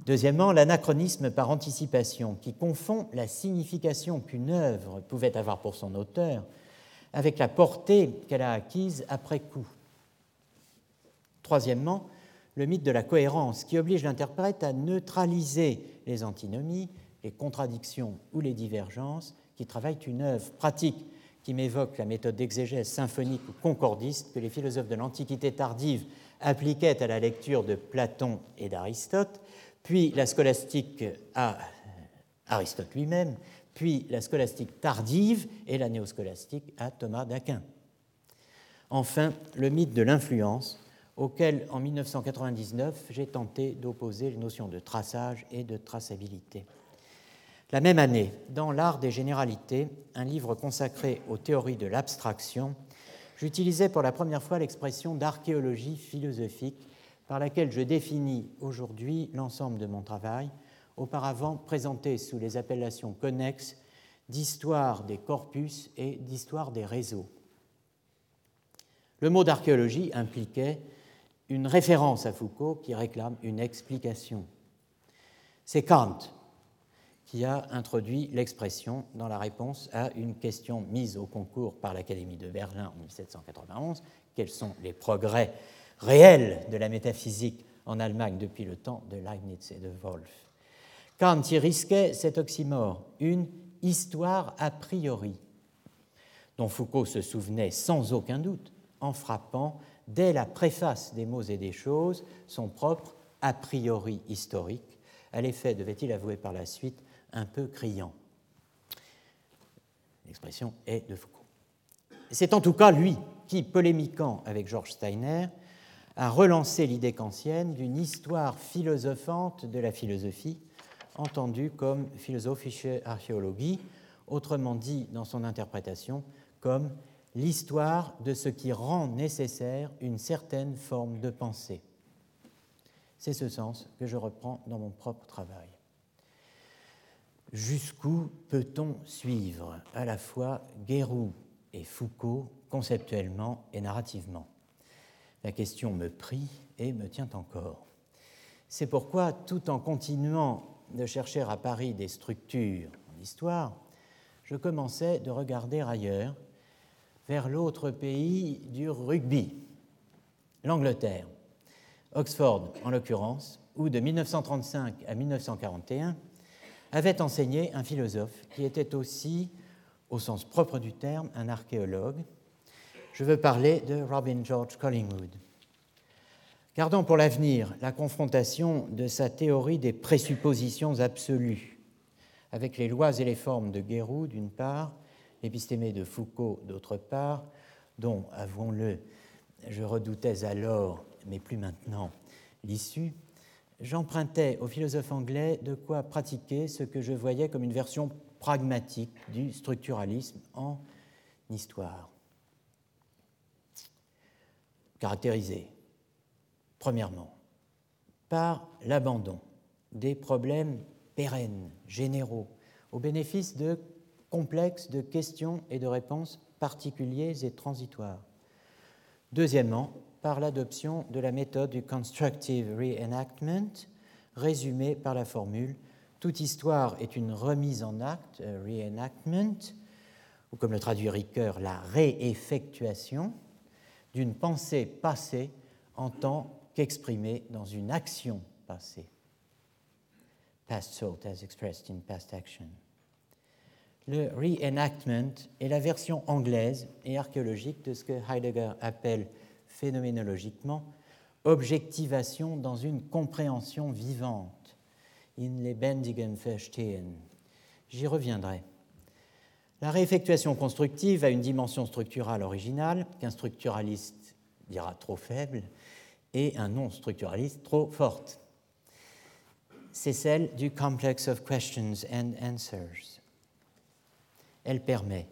Deuxièmement, l'anachronisme par anticipation, qui confond la signification qu'une œuvre pouvait avoir pour son auteur avec la portée qu'elle a acquise après coup. Troisièmement, le mythe de la cohérence, qui oblige l'interprète à neutraliser les antinomies, les contradictions ou les divergences qui travaillent une œuvre pratique qui m'évoque la méthode d'exégèse symphonique ou concordiste que les philosophes de l'Antiquité tardive appliquait à la lecture de Platon et d'Aristote, puis la scolastique à Aristote lui-même, puis la scolastique tardive et la néoscolastique à Thomas d'Aquin. Enfin, le mythe de l'influence, auquel en 1999 j'ai tenté d'opposer les notions de traçage et de traçabilité. La même année, dans L'art des généralités, un livre consacré aux théories de l'abstraction, j'utilisais pour la première fois l'expression d'archéologie philosophique par laquelle je définis aujourd'hui l'ensemble de mon travail, auparavant présenté sous les appellations connexes d'histoire des corpus et d'histoire des réseaux. Le mot d'archéologie impliquait une référence à Foucault qui réclame une explication. C'est Kant qui a introduit l'expression dans la réponse à une question mise au concours par l'Académie de Berlin en 1791 quels sont les progrès réels de la métaphysique en Allemagne depuis le temps de Leibniz et de Wolff Kant y risquait cet oxymore, une histoire a priori, dont Foucault se souvenait sans aucun doute en frappant, dès la préface des mots et des choses, son propre a priori historique, à l'effet, devait-il avouer par la suite, un peu criant. L'expression est de Foucault. C'est en tout cas lui qui, polémiquant avec Georges Steiner, a relancé l'idée kantienne d'une histoire philosophante de la philosophie, entendue comme philosophische Archäologie, autrement dit dans son interprétation comme l'histoire de ce qui rend nécessaire une certaine forme de pensée. C'est ce sens que je reprends dans mon propre travail. Jusqu'où peut-on suivre à la fois Guérou et Foucault conceptuellement et narrativement? La question me prie et me tient encore. C'est pourquoi, tout en continuant de chercher à Paris des structures en histoire, je commençais de regarder ailleurs vers l'autre pays du rugby, l'Angleterre, Oxford en l'occurrence, où de 1935 à 1941 avait enseigné un philosophe qui était aussi, au sens propre du terme, un archéologue. Je veux parler de Robin George Collingwood. Gardons pour l'avenir la confrontation de sa théorie des présuppositions absolues avec les lois et les formes de Guérou d'une part l'épistémée de Foucault, d'autre part, dont, avouons-le, je redoutais alors, mais plus maintenant, l'issue, j'empruntais au philosophe anglais de quoi pratiquer ce que je voyais comme une version pragmatique du structuralisme en histoire. Caractérisé, premièrement, par l'abandon des problèmes pérennes, généraux, au bénéfice de complexe de questions et de réponses particuliers et transitoires. Deuxièmement, par l'adoption de la méthode du constructive reenactment, résumée par la formule Toute histoire est une remise en acte, reenactment, ou comme le traduit Ricoeur, la réeffectuation d'une pensée passée en tant qu'exprimée dans une action passée. Past thought as expressed in past action. Le reenactment est la version anglaise et archéologique de ce que Heidegger appelle phénoménologiquement objectivation dans une compréhension vivante, in lebendigen Verstehen. J'y reviendrai. La réeffectuation constructive a une dimension structurale originale qu'un structuraliste dira trop faible et un non-structuraliste trop forte. C'est celle du complex of questions and answers elle permet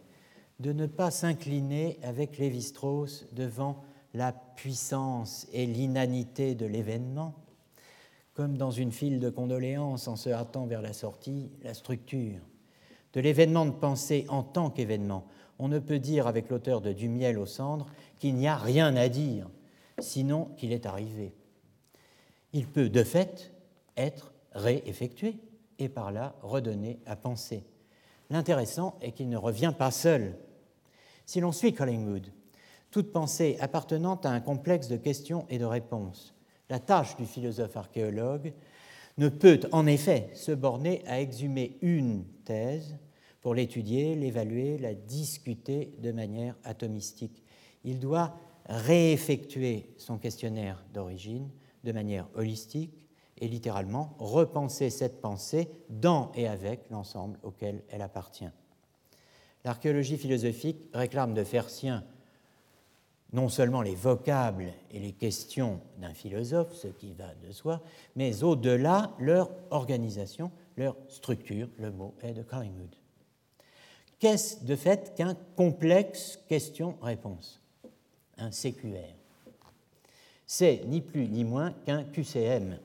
de ne pas s'incliner avec Lévi-Strauss devant la puissance et l'inanité de l'événement, comme dans une file de condoléances en se hâtant vers la sortie, la structure de l'événement de pensée en tant qu'événement. On ne peut dire avec l'auteur de Du miel aux cendres qu'il n'y a rien à dire, sinon qu'il est arrivé. Il peut de fait être réeffectué et par là redonné à penser. L'intéressant est qu'il ne revient pas seul. Si l'on suit Collingwood, toute pensée appartenant à un complexe de questions et de réponses, la tâche du philosophe archéologue ne peut en effet se borner à exhumer une thèse pour l'étudier, l'évaluer, la discuter de manière atomistique. Il doit réeffectuer son questionnaire d'origine de manière holistique et littéralement repenser cette pensée dans et avec l'ensemble auquel elle appartient. L'archéologie philosophique réclame de faire sien non seulement les vocables et les questions d'un philosophe, ce qui va de soi, mais au-delà leur organisation, leur structure, le mot est de Collingwood. Qu'est-ce de fait qu'un complexe question-réponse? Un CQR. C'est ni plus ni moins qu'un QCM,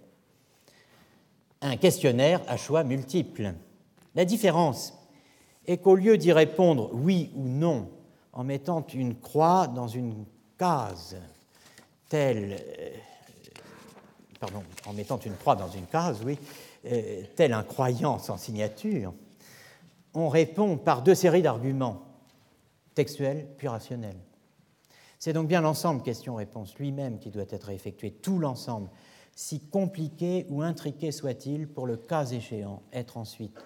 un questionnaire à choix multiples. La différence est qu'au lieu d'y répondre oui ou non en mettant une croix dans une case, telle, euh, pardon, en mettant une croix dans une case, oui, euh, tel un croyant sans signature, on répond par deux séries d'arguments, textuels puis rationnels. C'est donc bien l'ensemble question-réponse lui-même qui doit être effectué, tout l'ensemble, si compliqué ou intriqué soit-il, pour le cas échéant, être ensuite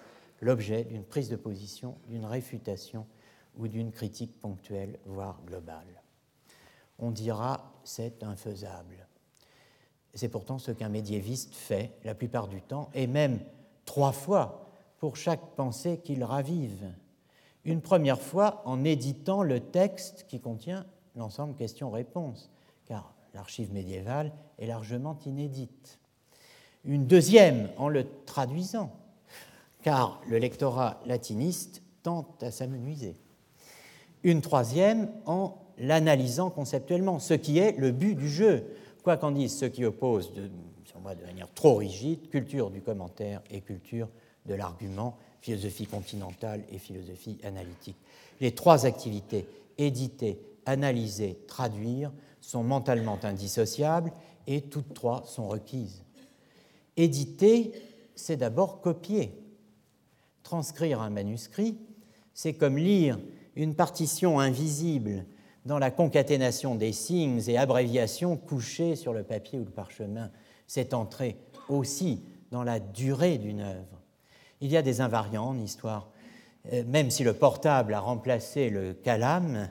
l'objet d'une prise de position, d'une réfutation ou d'une critique ponctuelle, voire globale on dira c'est infaisable. C'est pourtant ce qu'un médiéviste fait la plupart du temps, et même trois fois pour chaque pensée qu'il ravive. Une première fois en éditant le texte qui contient l'ensemble questions-réponses, car l'archive médiévale est largement inédite. Une deuxième en le traduisant, car le lectorat latiniste tente à s'amenuiser. Une troisième en l'analysant conceptuellement, ce qui est le but du jeu, quoi qu'en disent ceux qui opposent, de, de manière trop rigide, culture du commentaire et culture de l'argument, philosophie continentale et philosophie analytique. Les trois activités, éditer, analyser, traduire, sont mentalement indissociables et toutes trois sont requises. Éditer, c'est d'abord copier. Transcrire un manuscrit, c'est comme lire une partition invisible dans la concaténation des signes et abréviations couchés sur le papier ou le parchemin. C'est entrer aussi dans la durée d'une œuvre. Il y a des invariants en histoire. Euh, même si le portable a remplacé le calame,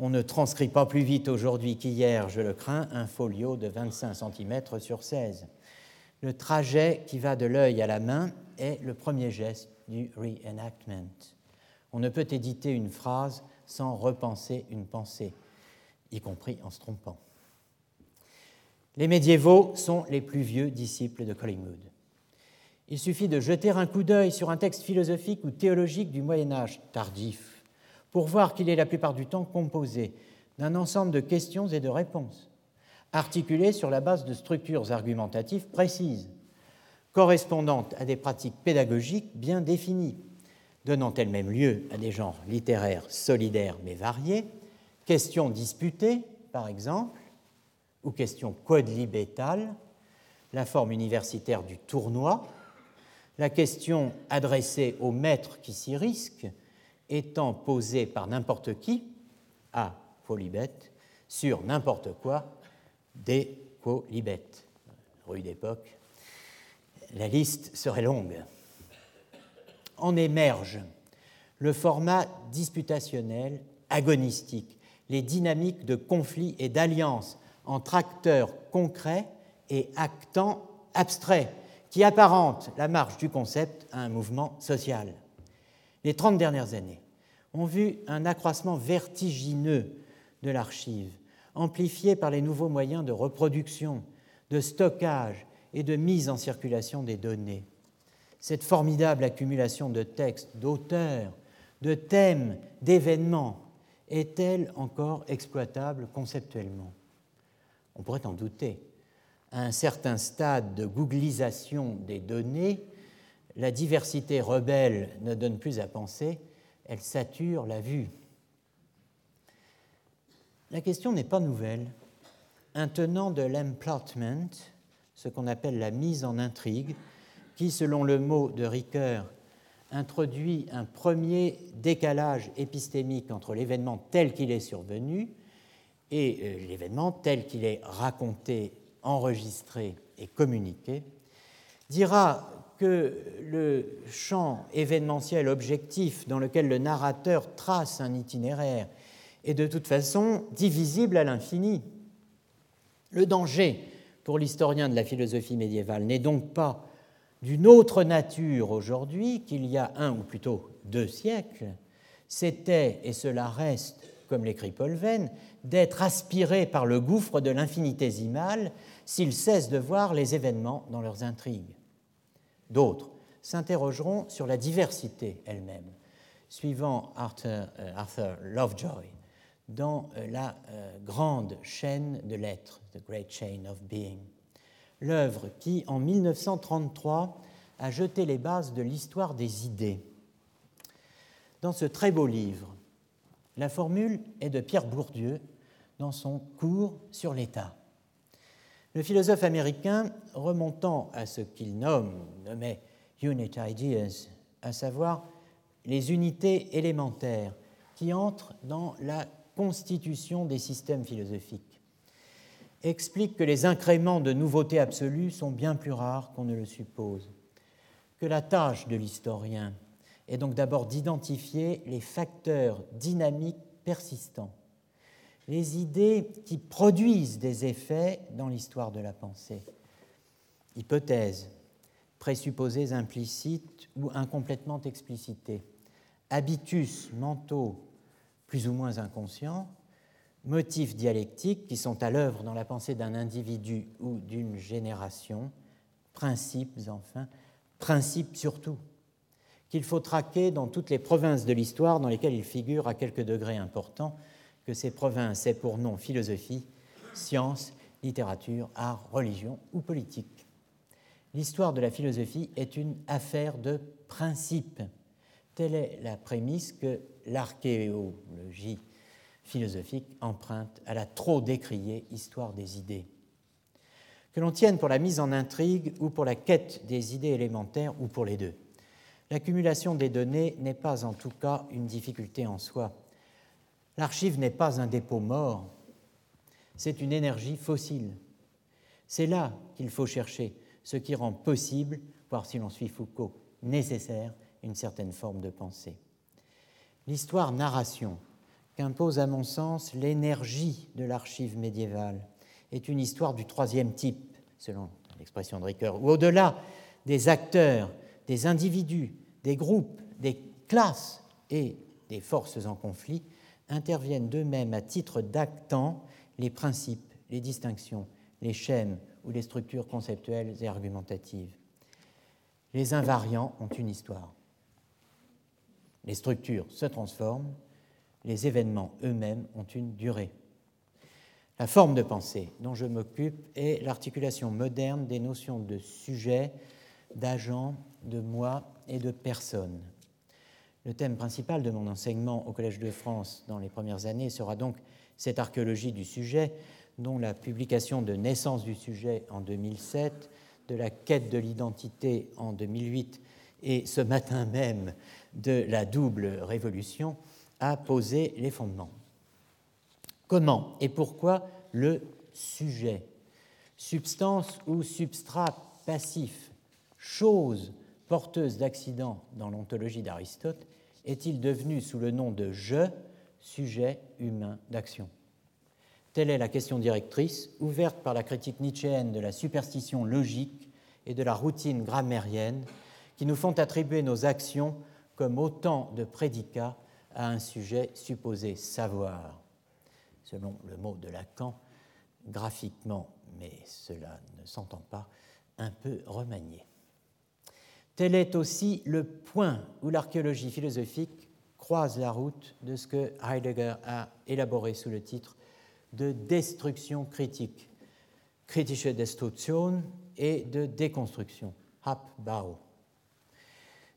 on ne transcrit pas plus vite aujourd'hui qu'hier, je le crains, un folio de 25 cm sur 16. Le trajet qui va de l'œil à la main est le premier geste du reenactment. On ne peut éditer une phrase sans repenser une pensée, y compris en se trompant. Les médiévaux sont les plus vieux disciples de Collingwood. Il suffit de jeter un coup d'œil sur un texte philosophique ou théologique du Moyen Âge tardif pour voir qu'il est la plupart du temps composé d'un ensemble de questions et de réponses, articulées sur la base de structures argumentatives précises, correspondantes à des pratiques pédagogiques bien définies, donnant elle-même lieu à des genres littéraires solidaires mais variés, questions disputées, par exemple, ou questions quadlibétales, la forme universitaire du tournoi, la question adressée au maître qui s'y risque étant posée par n'importe qui, à quolibet, sur n'importe quoi, des quolibet. Rue d'époque, la liste serait longue. En émerge le format disputationnel agonistique, les dynamiques de conflit et d'alliance entre acteurs concrets et actants abstraits qui apparentent la marche du concept à un mouvement social. Les 30 dernières années ont vu un accroissement vertigineux de l'archive, amplifié par les nouveaux moyens de reproduction, de stockage et de mise en circulation des données cette formidable accumulation de textes, d'auteurs, de thèmes, d'événements, est-elle encore exploitable conceptuellement? On pourrait en douter. À un certain stade de googlisation des données, la diversité rebelle ne donne plus à penser, elle sature la vue. La question n'est pas nouvelle. Un tenant de l'emplotment, ce qu'on appelle la mise en intrigue, qui, selon le mot de Ricoeur, introduit un premier décalage épistémique entre l'événement tel qu'il est survenu et euh, l'événement tel qu'il est raconté, enregistré et communiqué, dira que le champ événementiel objectif dans lequel le narrateur trace un itinéraire est de toute façon divisible à l'infini. Le danger pour l'historien de la philosophie médiévale n'est donc pas d'une autre nature aujourd'hui qu'il y a un ou plutôt deux siècles, c'était, et cela reste, comme l'écrit Paul Venn, d'être aspiré par le gouffre de l'infinitésimal s'il cesse de voir les événements dans leurs intrigues. D'autres s'interrogeront sur la diversité elle-même, suivant Arthur, euh, Lovejoy dans euh, la euh, grande chaîne de l'être, The Great Chain of Being, l'œuvre qui, en 1933, a jeté les bases de l'histoire des idées. Dans ce très beau livre, la formule est de Pierre Bourdieu dans son cours sur l'État. Le philosophe américain, remontant à ce qu'il nomme, nommait unit ideas, à savoir les unités élémentaires qui entrent dans la constitution des systèmes philosophiques, explique que les incréments de nouveautés absolues sont bien plus rares qu'on ne le suppose, que la tâche de l'historien est donc d'abord d'identifier les facteurs dynamiques persistants, les idées qui produisent des effets dans l'histoire de la pensée, hypothèses, présupposés implicites ou incomplètement explicités, habitus mentaux plus ou moins inconscients, motifs dialectiques qui sont à l'œuvre dans la pensée d'un individu ou d'une génération, principes enfin, principes surtout, qu'il faut traquer dans toutes les provinces de l'histoire dans lesquelles il figure à quelques degrés importants, que ces provinces aient pour nom philosophie, science, littérature, art, religion ou politique l'histoire de la philosophie est une affaire de principe. Telle est la prémisse que l'archéologie philosophique emprunte à la trop décriée histoire des idées. Que l'on tienne pour la mise en intrigue ou pour la quête des idées élémentaires ou pour les deux. L'accumulation des données n'est pas en tout cas une difficulté en soi. L'archive n'est pas un dépôt mort, c'est une énergie fossile. C'est là qu'il faut chercher ce qui rend possible, voire si l'on suit Foucault, nécessaire, une certaine forme de pensée. L'histoire-narration, qu'impose à mon sens l'énergie de l'archive médiévale, est une histoire du troisième type, selon l'expression de Ricoeur, où au-delà des acteurs, des individus, des groupes, des classes et des forces en conflit, interviennent d'eux-mêmes à titre d'actant les principes, les distinctions, les schèmes ou les structures conceptuelles et argumentatives. Les invariants ont une histoire. Les structures se transforment, les événements eux-mêmes ont une durée. La forme de pensée dont je m'occupe est l'articulation moderne des notions de sujet, d'agent, de moi et de personne. Le thème principal de mon enseignement au Collège de France dans les premières années sera donc cette archéologie du sujet, dont la publication de Naissance du sujet en 2007, de la quête de l'identité en 2008 et ce matin même de la double révolution a posé les fondements. Comment et pourquoi le sujet, substance ou substrat passif, chose porteuse d'accident dans l'ontologie d'Aristote, est-il devenu sous le nom de je, sujet humain d'action? Telle est la question directrice, ouverte par la critique nietzschéenne de la superstition logique et de la routine grammairienne, qui nous font attribuer nos actions comme autant de prédicats à un sujet supposé savoir. Selon le mot de Lacan, graphiquement, mais cela ne s'entend pas, un peu remanié. Tel est aussi le point où l'archéologie philosophique croise la route de ce que Heidegger a élaboré sous le titre de destruction critique, kritische Destruktion, et de déconstruction, Abbau.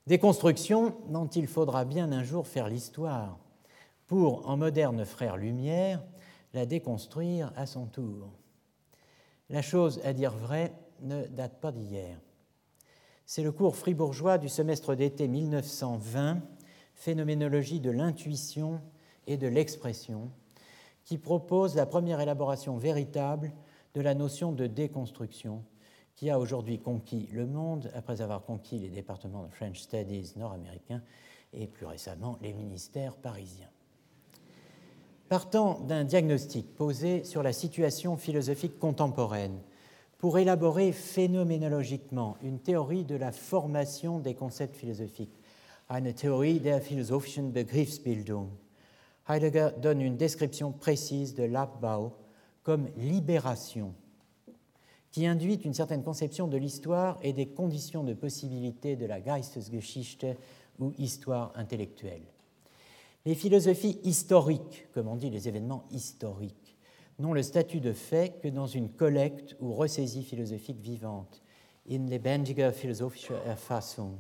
Déconstruction dont il faudra bien un jour faire l'histoire pour, en moderne frère Lumière, la déconstruire à son tour. La chose, à dire vrai, ne date pas d'hier. C'est le cours fribourgeois du semestre d'été 1920, Phénoménologie de l'intuition et de l'expression, qui propose la première élaboration véritable de la notion de déconstruction qui a aujourd'hui conquis le monde après avoir conquis les départements de French Studies nord-américains et plus récemment les ministères parisiens. Partant d'un diagnostic posé sur la situation philosophique contemporaine, pour élaborer phénoménologiquement une théorie de la formation des concepts philosophiques, eine Theorie der philosophischen Begriffsbildung. Heidegger donne une description précise de l'Abbau comme libération, qui induit une certaine conception de l'histoire et des conditions de possibilité de la Geistesgeschichte ou histoire intellectuelle. Les philosophies historiques, comme on dit les événements historiques, n'ont le statut de fait que dans une collecte ou ressaisie philosophique vivante, in lebendiger philosophische Erfassung.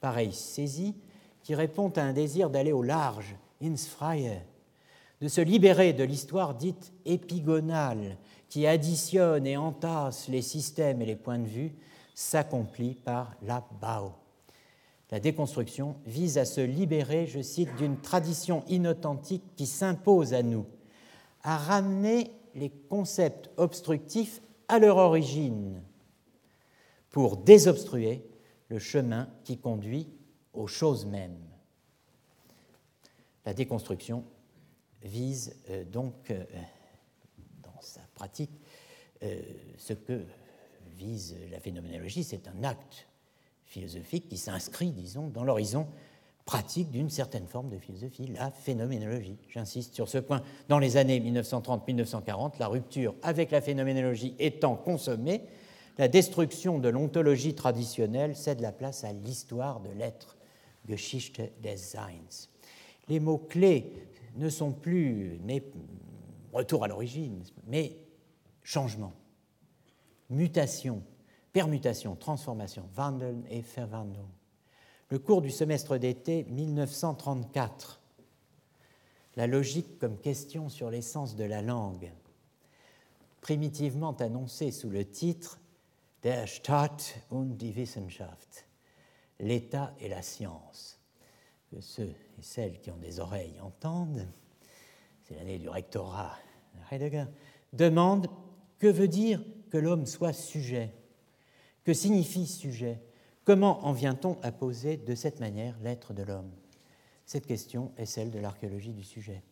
Pareille saisie qui répond à un désir d'aller au large, ins Freie, de se libérer de l'histoire dite épigonale qui additionne et entasse les systèmes et les points de vue, s'accomplit par la Bao. La déconstruction vise à se libérer, je cite, d'une tradition inauthentique qui s'impose à nous, à ramener les concepts obstructifs à leur origine pour désobstruer le chemin qui conduit aux choses mêmes. La déconstruction vise euh, donc, euh, dans sa pratique, euh, ce que vise la phénoménologie, c'est un acte philosophique qui s'inscrit, disons, dans l'horizon pratique d'une certaine forme de philosophie, la phénoménologie. J'insiste sur ce point. Dans les années 1930-1940, la rupture avec la phénoménologie étant consommée, la destruction de l'ontologie traditionnelle cède la place à l'histoire de l'être, Geschichte des Seins. Les mots-clés ne sont plus retour à l'origine, mais changement, mutation, permutation, transformation, Wandeln et Verwandlung le cours du semestre d'été 1934. La logique comme question sur l'essence de la langue, primitivement annoncée sous le titre Der Staat und die Wissenschaft, l'État et la science. Que ceux et celles qui ont des oreilles entendent, c'est l'année du rectorat Heidegger, demandent que veut dire que l'homme soit sujet, que signifie sujet, Comment en vient-on à poser de cette manière l'être de l'homme? Cette question est celle de l'archéologie du sujet.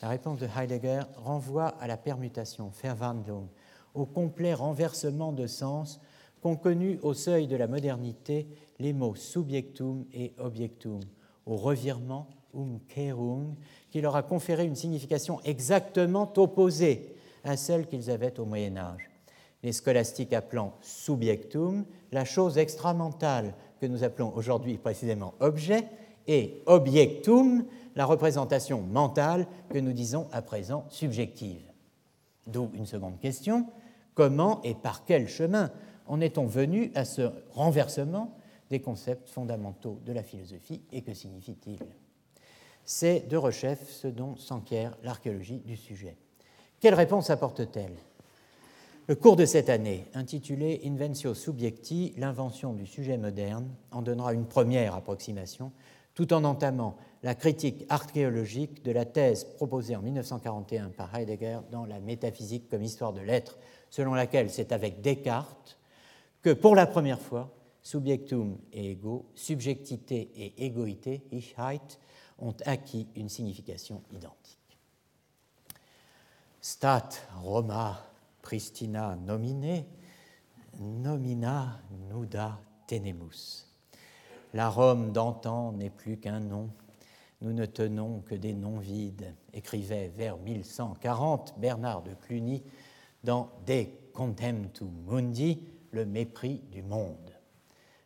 La réponse de Heidegger renvoie à la permutation, Verwandlung, au complet renversement de sens qu'ont connu au seuil de la modernité les mots subjectum et objectum, au revirement, Umkehrung, qui leur a conféré une signification exactement opposée à celle qu'ils avaient au Moyen Âge les scolastiques appelant subjectum, la chose extramentale que nous appelons aujourd'hui précisément objet, et objectum, la représentation mentale que nous disons à présent subjective. D'où une seconde question, comment et par quel chemin en est-on venu à ce renversement des concepts fondamentaux de la philosophie et que signifie-t-il? C'est de rechef ce dont s'enquiert l'archéologie du sujet. Quelle réponse apporte-t-elle? Le cours de cette année, intitulé Inventio Subjecti, l'invention du sujet moderne, en donnera une première approximation, tout en entamant la critique archéologique de la thèse proposée en 1941 par Heidegger dans La métaphysique comme histoire de l'être, selon laquelle c'est avec Descartes que, pour la première fois, subjectum et ego, subjectivité et égoïté, Ichheit, ont acquis une signification identique. Stat Roma Pristina nomine, nomina nuda tenemus. La Rome d'antan n'est plus qu'un nom, nous ne tenons que des noms vides, écrivait vers 1140 Bernard de Cluny dans De Contemptum Mundi, le mépris du monde.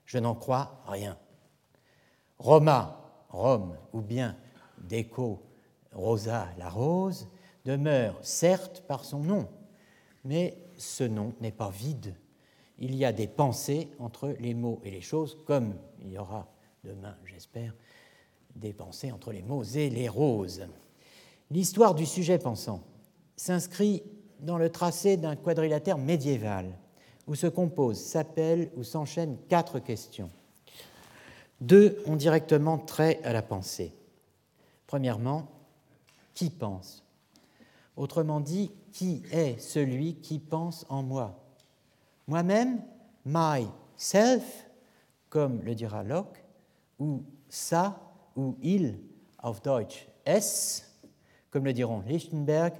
Je n'en crois rien. Roma, Rome, ou bien Deco, Rosa, la rose, demeure certes par son nom, mais ce nom n'est pas vide. Il y a des pensées entre les mots et les choses, comme il y aura demain, j'espère, des pensées entre les mots et les roses. L'histoire du sujet pensant s'inscrit dans le tracé d'un quadrilatère médiéval où se composent, s'appellent ou s'enchaînent quatre questions. Deux ont directement trait à la pensée. Premièrement, qui pense? Autrement dit, qui est celui qui pense en moi Moi-même, myself, comme le dira Locke, ou ça ou il, auf Deutsch es, comme le diront Lichtenberg,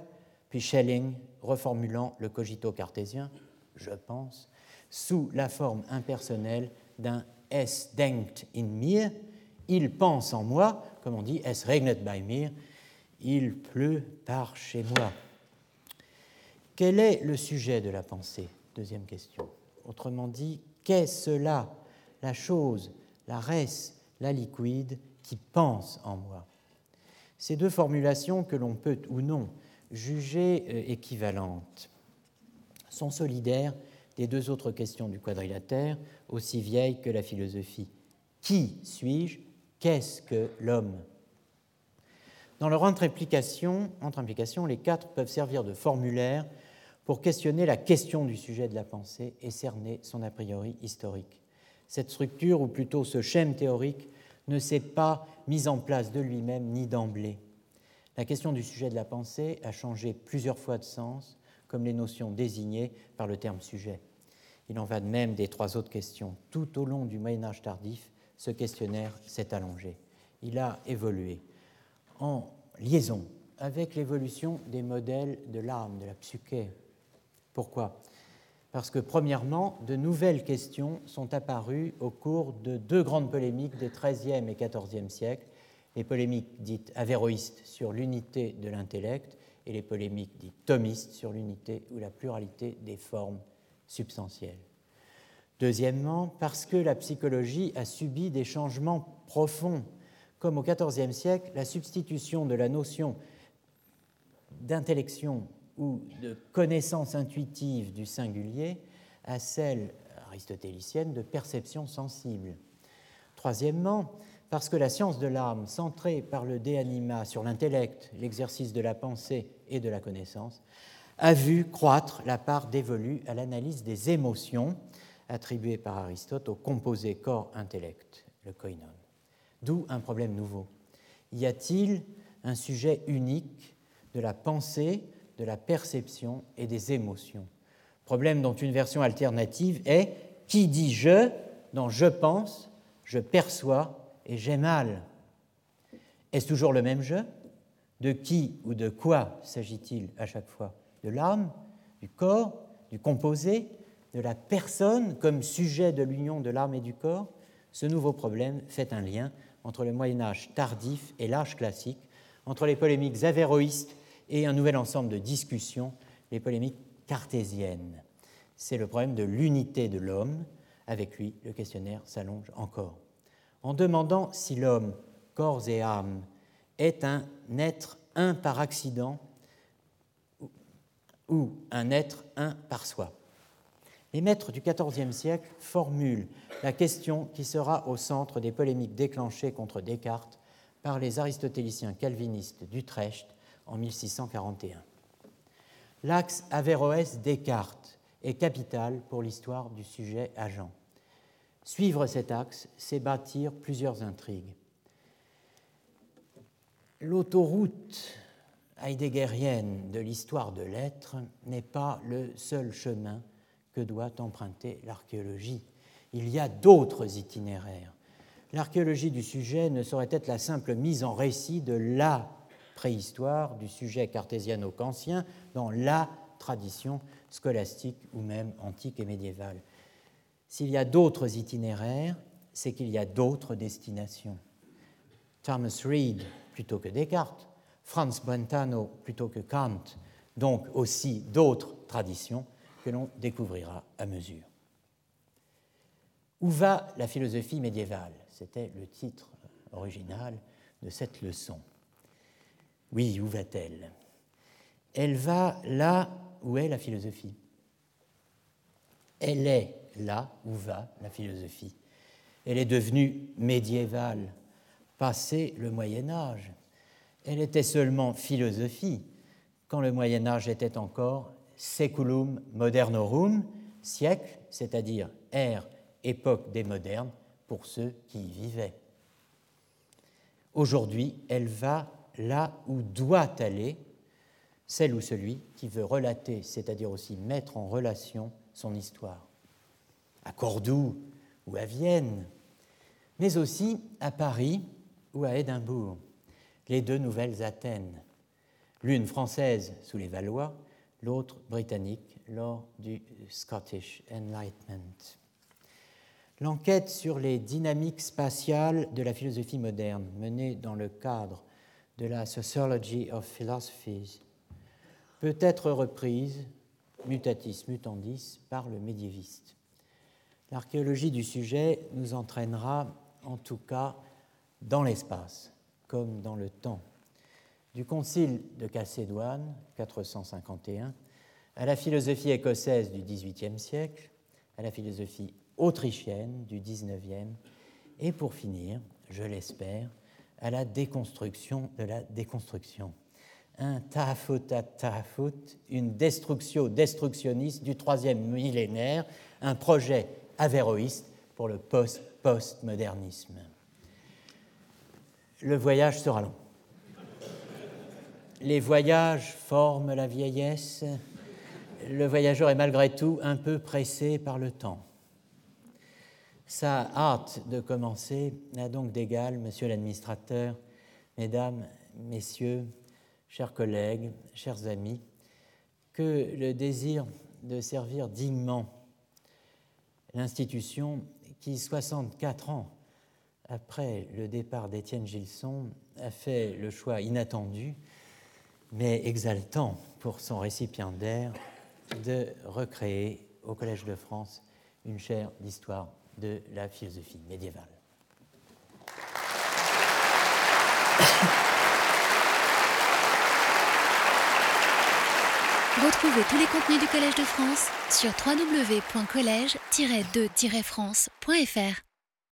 puis Schelling, reformulant le cogito cartésien, je pense, sous la forme impersonnelle d'un Es denkt in mir, il pense en moi, comme on dit Es regnet bei mir, il pleut par chez moi. Quel est le sujet de la pensée? Deuxième question. Autrement dit, qu'est cela, la chose, la res, la liquide, qui pense en moi. Ces deux formulations, que l'on peut ou non juger euh, équivalentes, sont solidaires des deux autres questions du quadrilatère, aussi vieilles que la philosophie. Qui suis-je? Qu'est-ce que l'homme? Dans leur entre-implication, entre les quatre peuvent servir de formulaire pour questionner la question du sujet de la pensée et cerner son a priori historique. Cette structure, ou plutôt ce schème théorique, ne s'est pas mise en place de lui-même ni d'emblée. La question du sujet de la pensée a changé plusieurs fois de sens, comme les notions désignées par le terme sujet. Il en va de même des trois autres questions. Tout au long du Moyen Âge tardif, ce questionnaire s'est allongé. Il a évolué en liaison avec l'évolution des modèles de l'âme, de la psyché. Pourquoi? Parce que, premièrement, de nouvelles questions sont apparues au cours de deux grandes polémiques des XIIIe et XIVe siècles, les polémiques dites avéroïstes sur l'unité de l'intellect et les polémiques dites thomistes sur l'unité ou la pluralité des formes substantielle. Deuxièmement, parce que la psychologie a subi des changements profonds, comme au XIVe siècle, la substitution de la notion d'intellection ou de connaissance intuitive du singulier à celle aristotélicienne de perception sensible. Troisièmement, parce que la science de l'âme, centrée par le de anima sur l'intellect, l'exercice de la pensée et de la connaissance, a vu croître la part dévolue à l'analyse des émotions attribuée par Aristote au composé corps-intellect, le koinon. D'où un problème nouveau. Y a-t-il un sujet unique de la pensée, de la perception et des émotions. Problème dont une version alternative est qui dit je dans je pense, je perçois et j'ai mal. Est-ce toujours le même je? De qui ou de quoi s'agit-il à chaque fois? De l'âme, du corps, du composé, de la personne comme sujet de l'union de l'âme et du corps, ce nouveau problème fait un lien entre le Moyen Âge tardif et l'âge classique, entre les polémiques avéroïstes et un nouvel ensemble de discussions, les polémiques cartésiennes. C'est le problème de l'unité de l'homme. Avec lui, le questionnaire s'allonge encore. En demandant si l'homme, corps et âme, est un être un par accident ou un être un par soi. Les maîtres du XIVe siècle formulent la question qui sera au centre des polémiques déclenchées contre Descartes par les aristotéliciens calvinistes d'Utrecht en 1641. L'axe Averroès-Descartes est capital pour l'histoire du sujet agent. Suivre cet axe, c'est bâtir plusieurs intrigues. L'autoroute heideggerienne de l'histoire de l'être n'est pas le seul chemin que doit emprunter l'archéologie. Il y a d'autres itinéraires. L'archéologie du sujet ne saurait être la simple mise en récit de la préhistoire du sujet cartésiano-kantien dans la tradition scolastique ou même antique et médiévale. S'il y a d'autres itinéraires, c'est qu'il y a d'autres destinations. Thomas Reid, plutôt que Descartes, Franz Brentano plutôt que Kant, donc aussi d'autres traditions que l'on découvrira à mesure. Où va la philosophie médiévale? C'était le titre original de cette leçon. Oui, où va-t-elle? Elle va là où est la philosophie. Elle est là où va la philosophie. Elle est devenue médiévale, passé le Moyen Âge elle était seulement philosophie quand le Moyen Âge était encore seculum modernorum, siècle, c'est-à-dire ère, époque des modernes, pour ceux qui y vivaient. Aujourd'hui, elle va là où doit aller celle ou celui qui veut relater, c'est-à-dire aussi mettre en relation son histoire. À Cordoue ou à Vienne, mais aussi à Paris ou à Édimbourg les deux nouvelles Athènes. l'une française sous les Valois, l'autre britannique lors du Scottish Enlightenment. L'enquête sur les dynamiques spatiales de la philosophie moderne, menée dans le cadre de la Sociology of Philosophies, peut être reprise, mutatis mutandis, par le médiéviste. L'archéologie du sujet nous entraînera, en tout cas, dans l'espace, comme dans le temps. Du concile de Chalcédoine, 451, à la philosophie écossaise du XVIIIe siècle, à la philosophie autrichienne du XIXe, et pour finir, je l'espère, à la déconstruction de la déconstruction. Un tahafut à une destruction destructionniste du troisième millénaire, un projet avéroïste pour le post-postmodernisme. Le voyage sera long. Les voyages forment la vieillesse. Le voyageur est malgré tout un peu pressé par le temps. Sa hâte de commencer n'a donc d'égal, monsieur l'administrateur, mesdames, messieurs, chers collègues, chers amis, que le désir de servir dignement l'institution qui, 64 ans après le départ d'Étienne Gilson, a fait le choix inattendu, mais exaltant pour son récipiendaire, de recréer au Collège de France une chaire d'histoire de la philosophie médiévale. Retrouvez tous les contenus du Collège de France sur www.colège-2-france.fr.